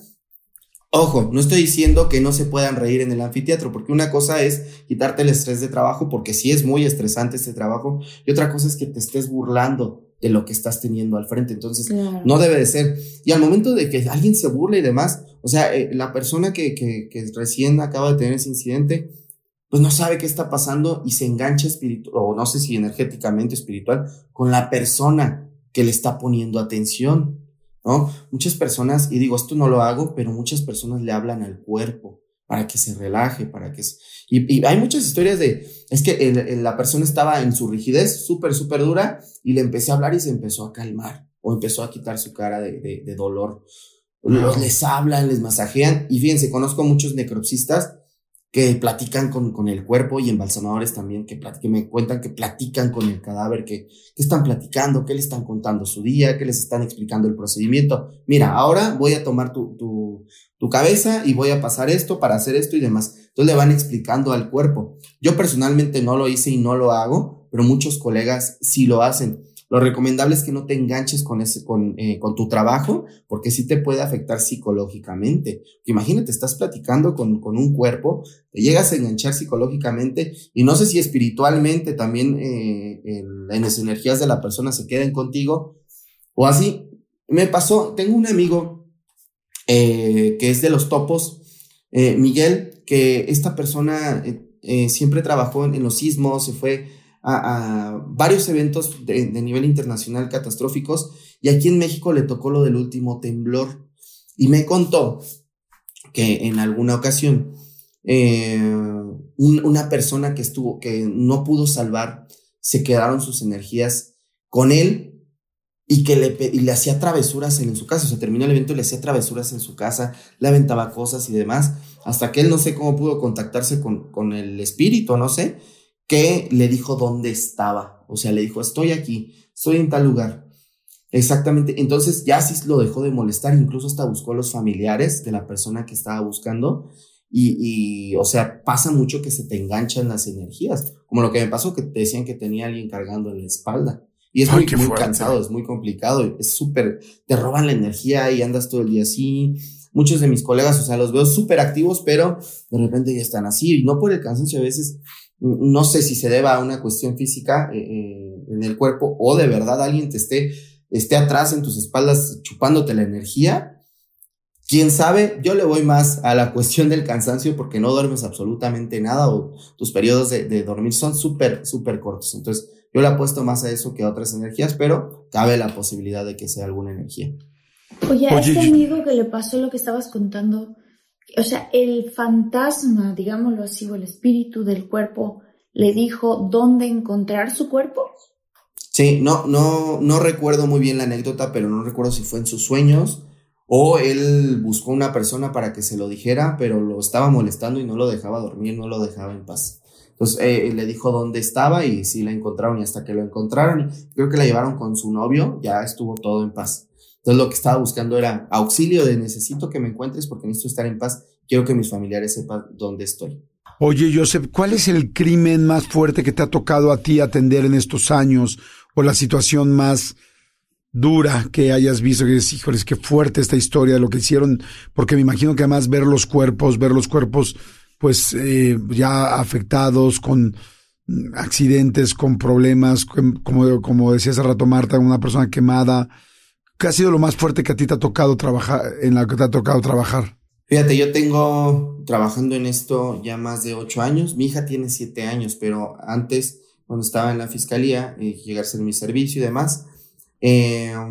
Ojo, no estoy diciendo que no se puedan reír en el anfiteatro, porque una cosa es quitarte el estrés de trabajo, porque sí es muy estresante este trabajo, y otra cosa es que te estés burlando de lo que estás teniendo al frente. Entonces, Claro. no debe de ser. Y al momento de que alguien se burle y demás, o sea, eh, la persona que, que, que recién acaba de tener ese incidente, pues no sabe qué está pasando y se engancha espiritual, o no sé si energéticamente espiritual, con la persona que le está poniendo atención, ¿no? Muchas personas, y digo, esto no lo hago, pero muchas personas le hablan al cuerpo para que se relaje, para que... se- Y, y hay muchas historias de, es que el- el- la persona estaba en su rigidez súper, súper dura y le empecé a hablar y se empezó a calmar o empezó a quitar su cara de, de- de dolor. Los, les hablan, les masajean y fíjense, conozco muchos necropsistas que platican con, con el cuerpo y embalsamadores también que, que me cuentan que platican con el cadáver, que, que están platicando, que le están contando su día, que les están explicando el procedimiento. Mira, ahora voy a tomar tu, tu, tu cabeza y voy a pasar esto para hacer esto y demás. Entonces le van explicando al cuerpo. Yo personalmente no lo hice y no lo hago, pero muchos colegas sí lo hacen. Lo recomendable es que no te enganches con ese, con, eh, con tu trabajo, porque sí te puede afectar psicológicamente. Imagínate, estás platicando con, con un cuerpo, te llegas a enganchar psicológicamente y no sé si espiritualmente también eh, en las energías de la persona se queden contigo o así. Me pasó, tengo un amigo eh, que es de los topos, Miguel, que esta persona siempre trabajó en, en los sismos, se fue a, varios eventos de, nivel internacional catastróficos y aquí en México le tocó lo del último temblor y me contó que en alguna ocasión eh, un- una persona que estuvo, que no pudo salvar, se quedaron sus energías con él y que le, y le hacía travesuras en, en su casa. O sea, terminó el evento y le hacía travesuras en su casa, le aventaba cosas y demás, hasta que él no sé cómo pudo contactarse con, con el espíritu, no sé, que le dijo dónde estaba. O sea, le dijo, estoy aquí, estoy en tal lugar. Exactamente. Entonces ya sí lo dejó de molestar, incluso hasta buscó a los familiares de la persona que estaba buscando. Y, y, o sea, pasa mucho que se te enganchan las energías, como lo que me pasó, que te decían que tenía alguien cargando en la espalda. Y es Ay, muy, muy cansado, es muy complicado, es súper, te roban la energía y andas todo el día así. Muchos de mis colegas, o sea, los veo súper activos, pero de repente ya están así, y no por el cansancio, a veces no sé si se deba a una cuestión física eh, eh, en el cuerpo o de verdad alguien te esté, esté atrás en tus espaldas chupándote la energía. Quién sabe, yo le voy más a la cuestión del cansancio porque no duermes absolutamente nada o tus periodos de, de dormir son súper, súper cortos. Entonces, yo le apuesto más a eso que a otras energías, pero cabe la posibilidad de que sea alguna energía. Oye, a este amigo que le pasó lo que estabas contando, o sea, el fantasma, digámoslo así, o el espíritu del cuerpo, le dijo dónde encontrar su cuerpo. Sí, no, no, no recuerdo muy bien la anécdota, pero no recuerdo si fue en sus sueños o él buscó una persona para que se lo dijera, pero lo estaba molestando y no lo dejaba dormir, no lo dejaba en paz. Entonces eh, le dijo dónde estaba y sí la encontraron y hasta que lo encontraron, creo que la llevaron con su novio, ya estuvo todo en paz. Entonces lo que estaba buscando era auxilio de necesito que me encuentres porque necesito estar en paz, quiero que mis familiares sepan dónde estoy. Oye, Joseph, ¿cuál es el crimen más fuerte que te ha tocado a ti atender en estos años? ¿O la situación más dura que hayas visto? Que dices, híjoles, qué fuerte esta historia de lo que hicieron. Porque me imagino que además ver los cuerpos, ver los cuerpos, pues eh, ya afectados con, accidentes, con problemas, como, como decía hace rato Marta, una persona quemada. ¿Qué ha sido lo más fuerte que a ti te ha tocado trabajar, en la que te ha tocado trabajar? Fíjate, yo tengo trabajando en esto ya más de ocho años. Mi hija tiene siete años, pero antes, cuando estaba en la fiscalía, eh, llegar a mi servicio y demás, eh,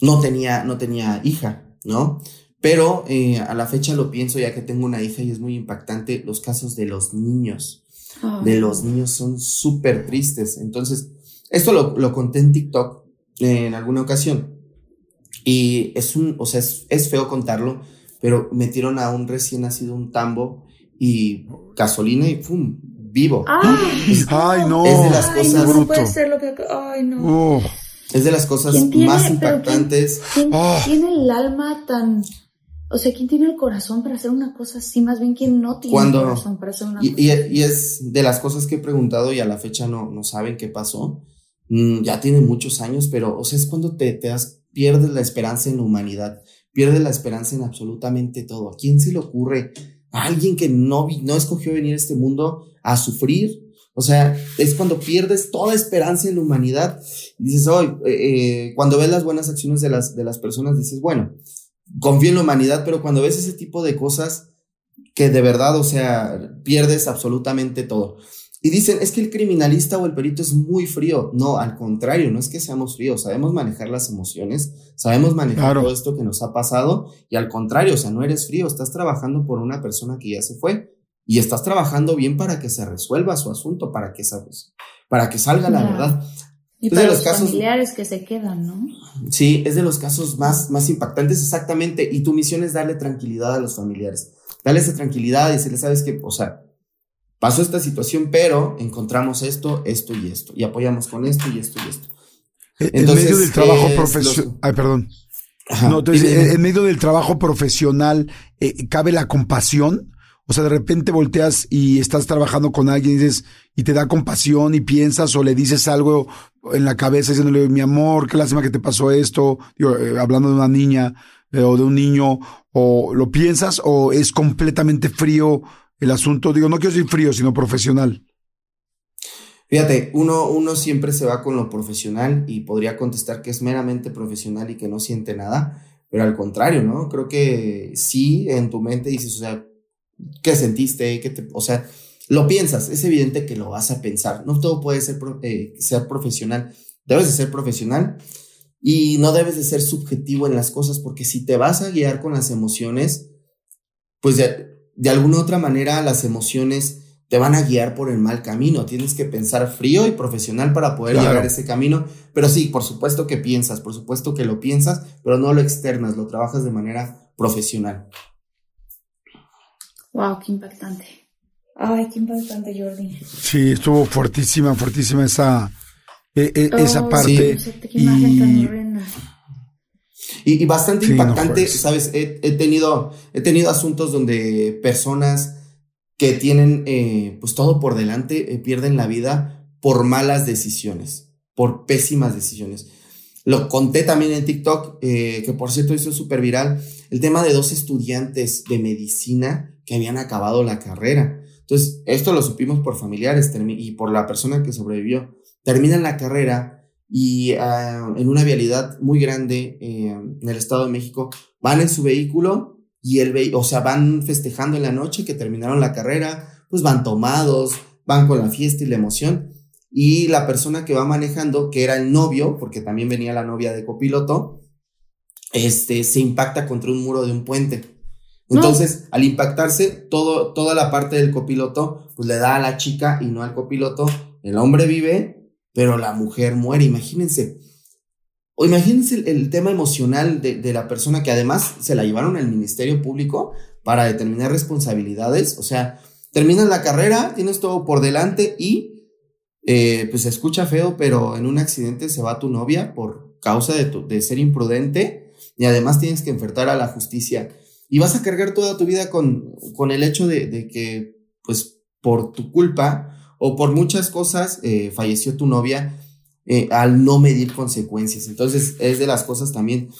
no tenía, no tenía hija, ¿no? Pero eh, a la fecha lo pienso ya que tengo una hija y es muy impactante los casos de los niños. De los niños son súper tristes. Entonces, esto lo, lo, conté en TikTok en alguna ocasión. Y es un, o sea, es, feo contarlo, pero metieron a un recién nacido un tambo y gasolina y ¡pum! vivo. Ay, no. Es de las cosas. No, puede ser lo que. Ay, no. Es de las cosas más impactantes. ¿quién, ah. tiene el alma tan... O sea, ¿quién tiene el corazón para hacer una cosa así? Más bien, ¿quién no tiene el corazón para hacer una y, cosa y, y, es de las cosas que he preguntado y a la fecha no, no saben qué pasó. Mm, ya tiene muchos años, pero, o sea, es cuando te, te das, pierdes la esperanza en la humanidad, pierdes la esperanza en absolutamente todo. ¿A quién se le ocurre? A alguien que no, no escogió venir a este mundo a sufrir, o sea, es cuando pierdes toda esperanza en la humanidad. Dices, hoy, eh, cuando ves las buenas acciones de las, de las personas, dices, bueno, confío en la humanidad, pero cuando ves ese tipo de cosas que de verdad, o sea, pierdes absolutamente todo. Y dicen, es que el criminalista o el perito es muy frío. No, al contrario, no es que seamos fríos, sabemos manejar las emociones, sabemos manejar todo esto que nos ha pasado y al contrario, o sea, no eres frío, estás trabajando por una persona que ya se fue y estás trabajando bien para que se resuelva su asunto, para que, sabes, para que salga la verdad. Y para los, familiares que se quedan, ¿no? Sí, es de los casos más, más impactantes, exactamente. Y tu misión es darle tranquilidad a los familiares. Darle esa tranquilidad y decirle, sabes que, o sea, pasó esta situación, pero encontramos esto, esto y esto. Y apoyamos con esto y esto y esto. en medio del trabajo profesional. Ay, perdón. no, entonces, en medio del trabajo profesional, eh, ¿cabe la compasión? O sea, de repente volteas y estás trabajando con alguien y dices, y te da compasión y piensas o le dices algo en la cabeza diciéndole, mi amor, qué lástima que te pasó esto, eh, hablando de una niña eh, o de un niño, o lo piensas o es completamente frío el asunto. Digo, no quiero decir frío, sino profesional. Fíjate, uno, uno siempre se va con lo profesional y podría contestar que es meramente profesional y que no siente nada, pero al contrario, ¿no? Creo que sí, en tu mente dices, o sea, qué sentiste, qué te, o sea, lo piensas, es evidente que lo vas a pensar. No todo puede ser, eh, ser profesional. Debes de ser profesional y no debes de ser subjetivo en las cosas porque si te vas a guiar con las emociones, pues de, de alguna otra manera las emociones te van a guiar por el mal camino. Tienes que pensar frío y profesional para poder llegar a ese camino. Pero sí, por supuesto que piensas, por supuesto que lo piensas, pero no lo externas, lo trabajas de manera profesional. Wow, qué impactante. Ay, qué impactante, Jordi. Sí, estuvo fuertísima, fuertísima esa, e, e, esa oh, parte. y, y, bastante impactante, sabes, he, tenido, he tenido asuntos donde personas que tienen eh, pues todo por delante eh, pierden la vida por malas decisiones, por pésimas decisiones. Lo conté también en TikTok, eh, que por cierto hizo súper viral, el tema de dos estudiantes de medicina que habían acabado la carrera. Entonces, esto lo supimos por familiares y por la persona que sobrevivió. Terminan la carrera y ah, en una vialidad muy grande eh, en el Estado de México van en su vehículo y el o sea, van festejando en la noche que terminaron la carrera, pues van tomados, van con la fiesta y la emoción, y la persona que va manejando, que era el novio, porque también venía la novia de copiloto, este, se impacta contra un muro de un puente. Entonces, al impactarse, toda la parte del copiloto, pues le da a la chica y no al copiloto. El hombre vive, pero la mujer muere. Imagínense. O imagínense el, tema emocional de, de, la persona que además se la llevaron al Ministerio Público para determinar responsabilidades. O sea, terminas la carrera, tienes todo por delante y eh, pues se escucha feo, pero en un accidente se va tu novia por causa de, tu, de ser imprudente y además tienes que enfrentar a la justicia y vas a cargar toda tu vida con, con el hecho de, de, que, pues, por tu culpa o por muchas cosas, eh, falleció tu novia eh, al no medir consecuencias. Entonces, es de las cosas también,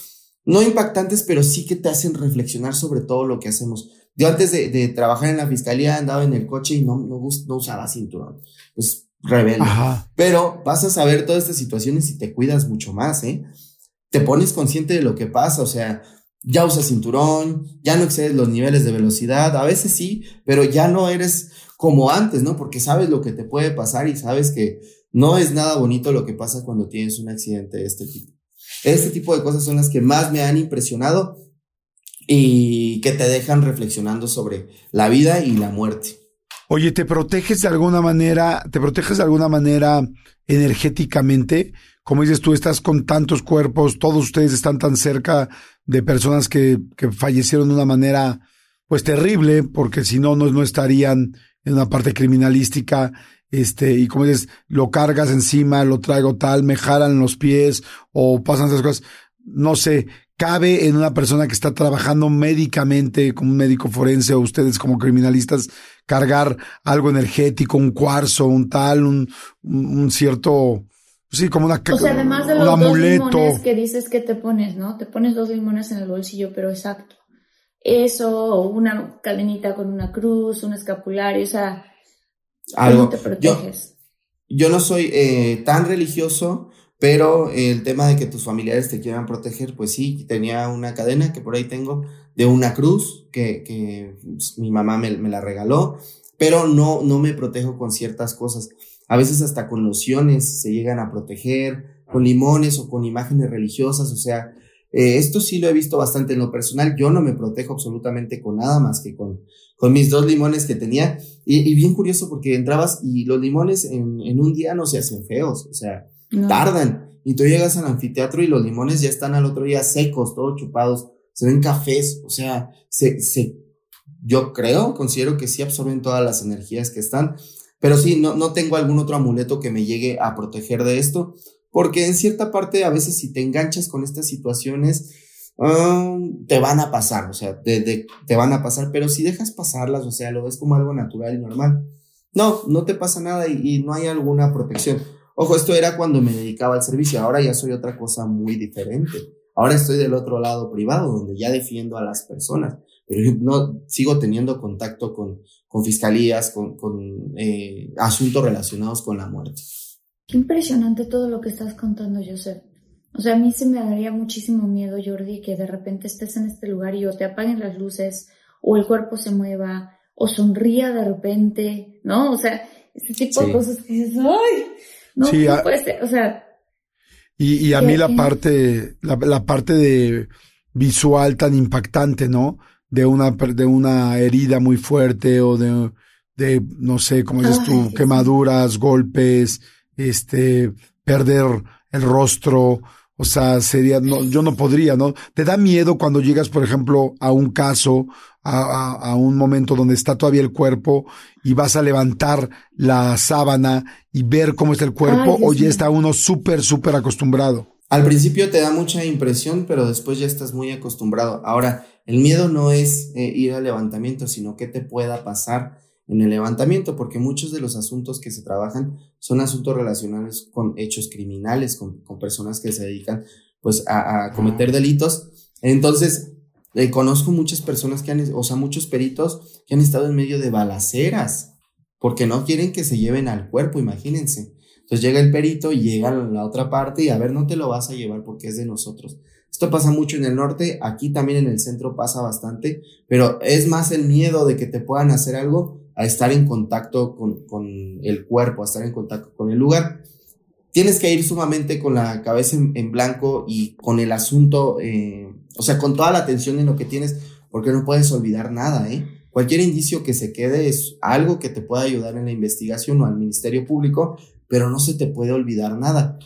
no impactantes, pero sí que te hacen reflexionar sobre todo lo que hacemos. Yo antes de, de trabajar en la fiscalía andaba en el coche y no, no, no usaba cinturón. Pues, rebelde. Pero vas a saber todas estas situaciones y te cuidas mucho más, ¿eh? Te pones consciente de lo que pasa, o sea, ya usas cinturón, ya no excedes los niveles de velocidad, a veces sí, pero ya no eres como antes, ¿no? Porque sabes lo que te puede pasar y sabes que no es nada bonito lo que pasa cuando tienes un accidente de este tipo. Este tipo de cosas son las que más me han impresionado y que te dejan reflexionando sobre la vida y la muerte. Oye, ¿te proteges de alguna manera, te proteges de alguna manera energéticamente? Como dices tú, estás con tantos cuerpos, todos ustedes están tan cerca de personas que, que fallecieron de una manera pues terrible, porque si no, no, no estarían en una parte criminalística, este, y como dices, lo cargas encima, lo traigo tal, me jalan los pies, o pasan esas cosas, no sé, cabe en una persona que está trabajando médicamente, como un médico forense, o ustedes como criminalistas, cargar algo energético, un cuarzo, un tal, un, un cierto, Sí, como una O sea, además de los dos limones que dices que te pones, ¿no? Te pones dos limones en el bolsillo, pero exacto. Eso, o una cadenita con una cruz, un escapulario, o sea, algo te proteges? Yo, no soy eh, tan religioso, pero el tema de que tus familiares te quieran proteger, pues sí, tenía una cadena que por ahí tengo de una cruz que, que pues, mi mamá me, me, la regaló, pero no, no me protejo con ciertas cosas. A veces hasta con lociones se llegan a proteger, con limones o con imágenes religiosas, o sea, eh, esto sí lo he visto bastante en lo personal. Yo no me protejo absolutamente con nada más que con, con mis dos limones que tenía. Y, bien curioso porque entrabas y los limones en, en, un día no se hacen feos, o sea, tardan. Y tú llegas al anfiteatro y los limones ya están al otro día secos, todos chupados, se ven cafés, o sea, se, se, yo creo, considero que sí absorben todas las energías que están. Pero sí, no, no tengo algún otro amuleto que me llegue a proteger de esto, porque en cierta parte a veces si te enganchas con estas situaciones, te van a pasar, o sea, te van a pasar, pero si dejas pasarlas, o sea, lo ves como algo natural y normal, no, no te pasa nada y, y no hay alguna protección. Ojo, esto era cuando me dedicaba al servicio, ahora ya soy otra cosa muy diferente. Ahora estoy del otro lado privado, donde ya defiendo a las personas pero no sigo teniendo contacto con, con fiscalías, con, con eh, asuntos relacionados con la muerte. Qué impresionante todo lo que estás contando, Joseph. O sea, a mí se me daría muchísimo miedo, Jordi, que de repente estés en este lugar y o te apaguen las luces, o el cuerpo se mueva, o sonría de repente, ¿no? O sea, ese tipo de cosas que dices, ¡ay! No, sí, puede ser, o sea. Y, y a mí la parte, la, la parte de visual tan impactante, ¿no? De una, de una herida muy fuerte o de, de no sé, como dices tú, quemaduras, golpes, este, perder el rostro, o sea, sería, no, yo no podría, ¿no? ¿Te da miedo cuando llegas, por ejemplo, a un caso, a, a, un momento donde está todavía el cuerpo y vas a levantar la sábana y ver cómo está el cuerpo o ya está uno súper, súper acostumbrado? Al principio te da mucha impresión, pero después ya estás muy acostumbrado. Ahora, el miedo no es eh, ir al levantamiento, sino qué te pueda pasar en el levantamiento, porque muchos de los asuntos que se trabajan son asuntos relacionados con hechos criminales, con, personas que se dedican pues a, cometer delitos. Entonces, eh, conozco muchas personas que han, o sea, muchos peritos que han estado en medio de balaceras, porque no quieren que se lleven al cuerpo, imagínense. Entonces llega el perito, llega a la otra parte y a ver, no te lo vas a llevar porque es de nosotros. Esto pasa mucho en el norte, aquí también en el centro pasa bastante, pero es más el miedo de que te puedan hacer algo a estar en contacto con, con el cuerpo, a estar en contacto con el lugar. Tienes que ir sumamente con la cabeza en, blanco y con el asunto, eh, o sea, con toda la atención en lo que tienes, porque no puedes olvidar nada, ¿eh? Cualquier indicio que se quede es algo que te pueda ayudar en la investigación o al Ministerio Público, pero no se te puede olvidar nada.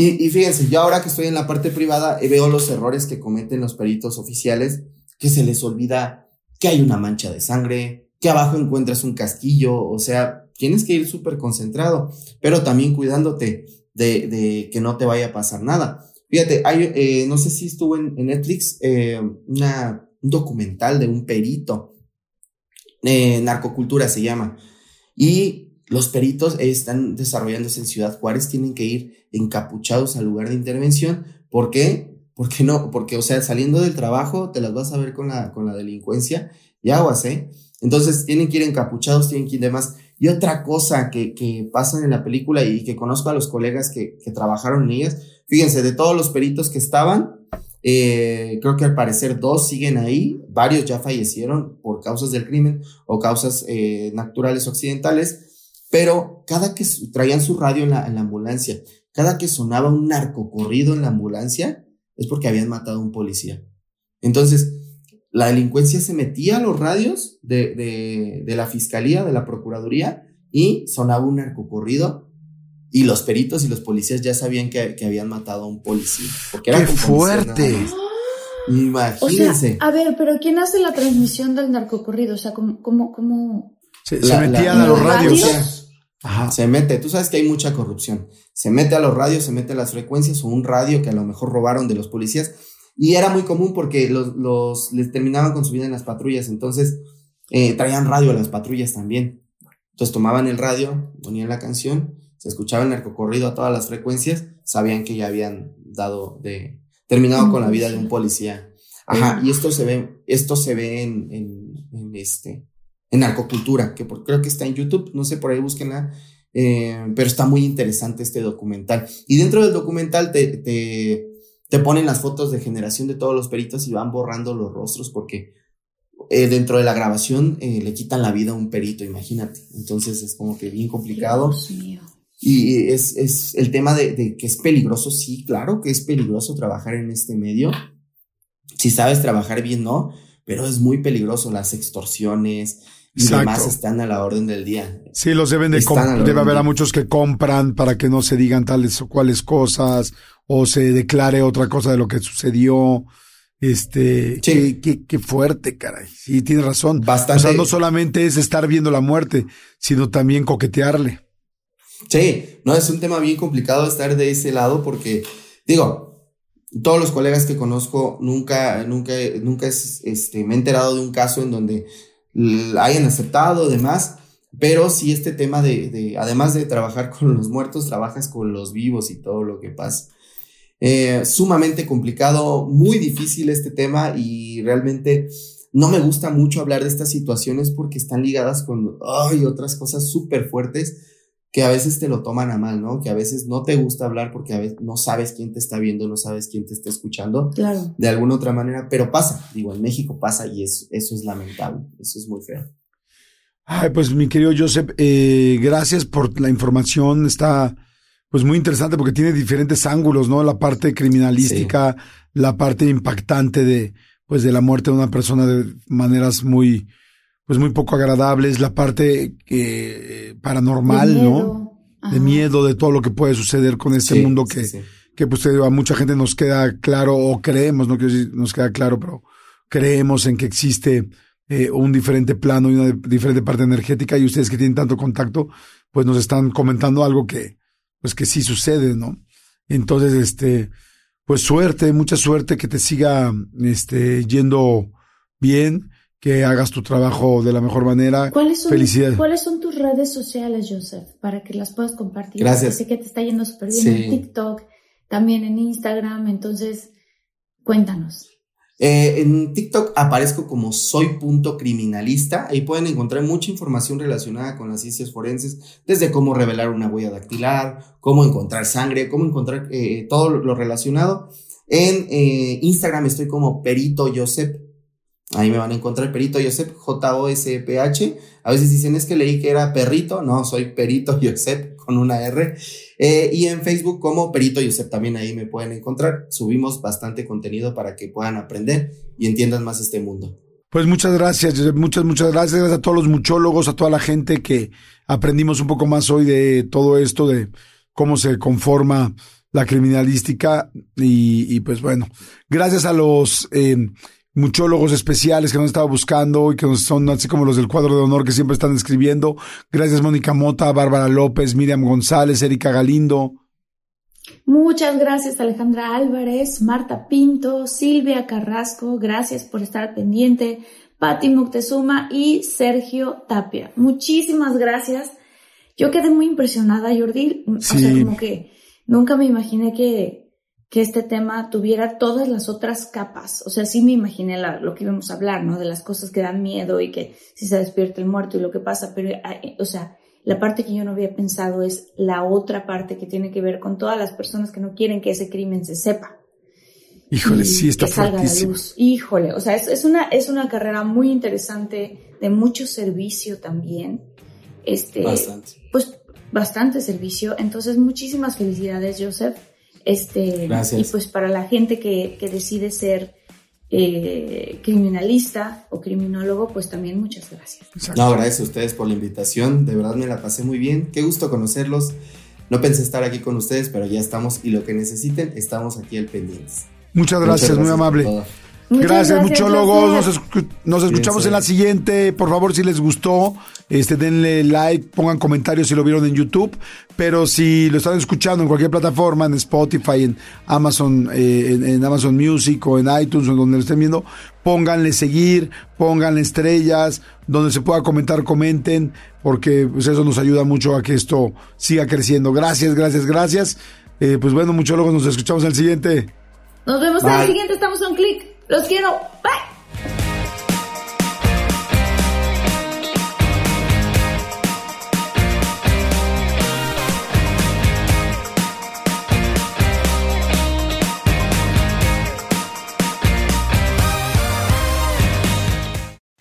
Y, fíjense, yo ahora que estoy en la parte privada eh, veo los errores que cometen los peritos oficiales, que se les olvida que hay una mancha de sangre, que abajo encuentras un casquillo, o sea, tienes que ir súper concentrado, pero también cuidándote de, que no te vaya a pasar nada. Fíjate, eh, no sé si estuvo en, Netflix eh, una, un documental de un perito, narcocultura se llama, y los peritos están desarrollándose en Ciudad Juárez, tienen que ir encapuchados al lugar de intervención. ¿Por qué? Porque no, porque, o sea, saliendo del trabajo te las vas a ver con la, con la delincuencia y aguas, ¿eh? Entonces tienen que ir encapuchados, tienen que ir demás. Y otra cosa que, que pasa en la película y que conozco a los colegas que, que trabajaron en ellas, fíjense, de todos los peritos que estaban, eh, creo que al parecer dos siguen ahí, varios ya fallecieron por causas del crimen o causas eh, naturales o accidentales, pero cada que traían su radio en la, en la ambulancia, cada que sonaba un narco corrido en la ambulancia, es porque habían matado a un policía. Entonces, la delincuencia se metía a los radios de, de, de la fiscalía, de la procuraduría, y sonaba un narcocorrido y los peritos y los policías ya sabían que, que habían matado a un policía. Porque era ¡Qué fuerte! Imagínense. a ver, pero ¿quién hace la transmisión del narcocorrido? O sea, ¿cómo, cómo, cómo? Se, metían a los radios. Ajá. Se mete, tú sabes que hay mucha corrupción. Se mete a los radios, se mete a las frecuencias o un radio que a lo mejor robaron de los policías y era muy común porque los, los les terminaban con su vida en las patrullas, entonces eh, traían radio a las patrullas también. Entonces tomaban el radio, ponían la canción, se escuchaba el narcocorrido a todas las frecuencias, sabían que ya habían dado de, terminado con la vida de un policía. Ajá, y esto se ve, esto se ve en, en, este, en narcocultura, que creo que está en YouTube, no sé, por ahí búsquenla, eh, pero está muy interesante este documental. Y dentro del documental te, te te ponen las fotos de generación de todos los peritos y van borrando los rostros porque eh, dentro de la grabación eh, le quitan la vida a un perito, imagínate. Entonces es como que bien complicado. Y es, es el tema de, de, que es peligroso, sí, claro que es peligroso trabajar en este medio. Si sabes trabajar bien, no, pero es muy peligroso las extorsiones, y demás están a la orden del día. Sí, los deben de debe haber a muchos que compran para que no se digan tales o cuales cosas o se declare otra cosa de lo que sucedió. Este, qué, qué, fuerte, caray. Sí, tienes razón. Bastante. O sea, no solamente es estar viendo la muerte, sino también coquetearle. Sí, no, es un tema bien complicado estar de ese lado porque, digo, todos los colegas que conozco nunca, nunca, nunca es, este, me he enterado de un caso en donde hayan aceptado, demás, pero sí este tema de, de, además de trabajar con los muertos, trabajas con los vivos y todo lo que pasa. Eh, sumamente complicado, muy difícil este tema y realmente no me gusta mucho hablar de estas situaciones porque están ligadas con ay, otras cosas súper fuertes que a veces te lo toman a mal, ¿no? Que a veces no te gusta hablar porque a veces no sabes quién te está viendo, no sabes quién te está escuchando. Claro. De alguna otra manera, pero pasa, digo, en México pasa y eso, eso es lamentable, eso es muy feo. Ay, pues mi querido Joseph, eh, gracias por la información, está pues muy interesante porque tiene diferentes ángulos, ¿no? La parte criminalística, la parte impactante de, pues, de la muerte de una persona de maneras muy, pues, muy poco agradables, la parte eh, paranormal, ¿no? De miedo, de todo lo que puede suceder con este mundo que, que, pues, a mucha gente nos queda claro, o creemos, no quiero decir nos queda claro, pero creemos en que existe eh, un diferente plano y una diferente parte energética y ustedes que tienen tanto contacto, pues nos están comentando algo que, pues que sí sucede, ¿no? Entonces, este, pues suerte, mucha suerte, que te siga, este, yendo bien, que hagas tu trabajo de la mejor manera. ¿Cuáles son, Felicidades. ¿Cuáles son tus redes sociales, Joseph, para que las puedas compartir? Gracias. Sé que te está yendo súper bien en TikTok, también en Instagram, entonces, cuéntanos. Eh, en TikTok aparezco como soy.criminalista. Ahí pueden encontrar mucha información relacionada con las ciencias forenses, desde cómo revelar una huella dactilar, cómo encontrar sangre, cómo encontrar eh, todo lo relacionado. En eh, Instagram estoy como Perito Joseph. Ahí me van a encontrar Perito Josep, J-O-S-P-H. A veces dicen es que leí que era perrito. No, soy Perito Josep con una R. Eh, y en Facebook como Perito Josep también ahí me pueden encontrar. Subimos bastante contenido para que puedan aprender y entiendan más este mundo. Pues muchas gracias. Muchas, muchas gracias. Gracias a todos los muchólogos, a toda la gente que aprendimos un poco más hoy de todo esto, de cómo se conforma la criminalística. Y, pues bueno, gracias a los... Eh, muchólogos especiales que nos estaba buscando y que son así como los del cuadro de honor que siempre están escribiendo. Gracias Mónica Mota, Bárbara López, Miriam González, Erika Galindo. Muchas gracias Alejandra Álvarez, Marta Pinto, Silvia Carrasco, gracias por estar pendiente, Patti Moctezuma y Sergio Tapia. Muchísimas gracias. Yo quedé muy impresionada, Jordi. O sea, como que nunca me imaginé que, que este tema tuviera todas las otras capas. O sea, sí me imaginé lo que íbamos a hablar, ¿no? De las cosas que dan miedo y que si se despierta el muerto y lo que pasa, pero, eh, o sea, la parte que yo no había pensado es la otra parte que tiene que ver con todas las personas que no quieren que ese crimen se sepa. Híjole, sí, está que salga a la luz. Híjole, o sea, es, es, una, es una carrera muy interesante, de mucho servicio también. Este, bastante. Pues bastante servicio. Entonces, muchísimas felicidades, Joseph. Este, Y pues para la gente que, decide ser eh, criminalista o criminólogo, pues también muchas gracias. No, gracias a ustedes por la invitación. De verdad me la pasé muy bien. Qué gusto conocerlos. No pensé estar aquí con ustedes, pero ya estamos y lo que necesiten, estamos aquí al pendientes. Muchas gracias, muy amable. Gracias, muchólogos. Nos, nos escuchamos en la siguiente. Por favor, si les gustó, este, denle like, pongan comentarios si lo vieron en YouTube. Pero si lo están escuchando en cualquier plataforma, en Spotify, en Amazon, eh, en, Amazon Music o en iTunes o donde lo estén viendo, pónganle seguir, pónganle estrellas, donde se pueda comentar, comenten, porque pues, eso nos ayuda mucho a que esto siga creciendo. Gracias, gracias, gracias. Eh, pues bueno, muchólogos, nos escuchamos en el siguiente. Nos vemos en el siguiente, estamos a un clic. Los quiero. Bye.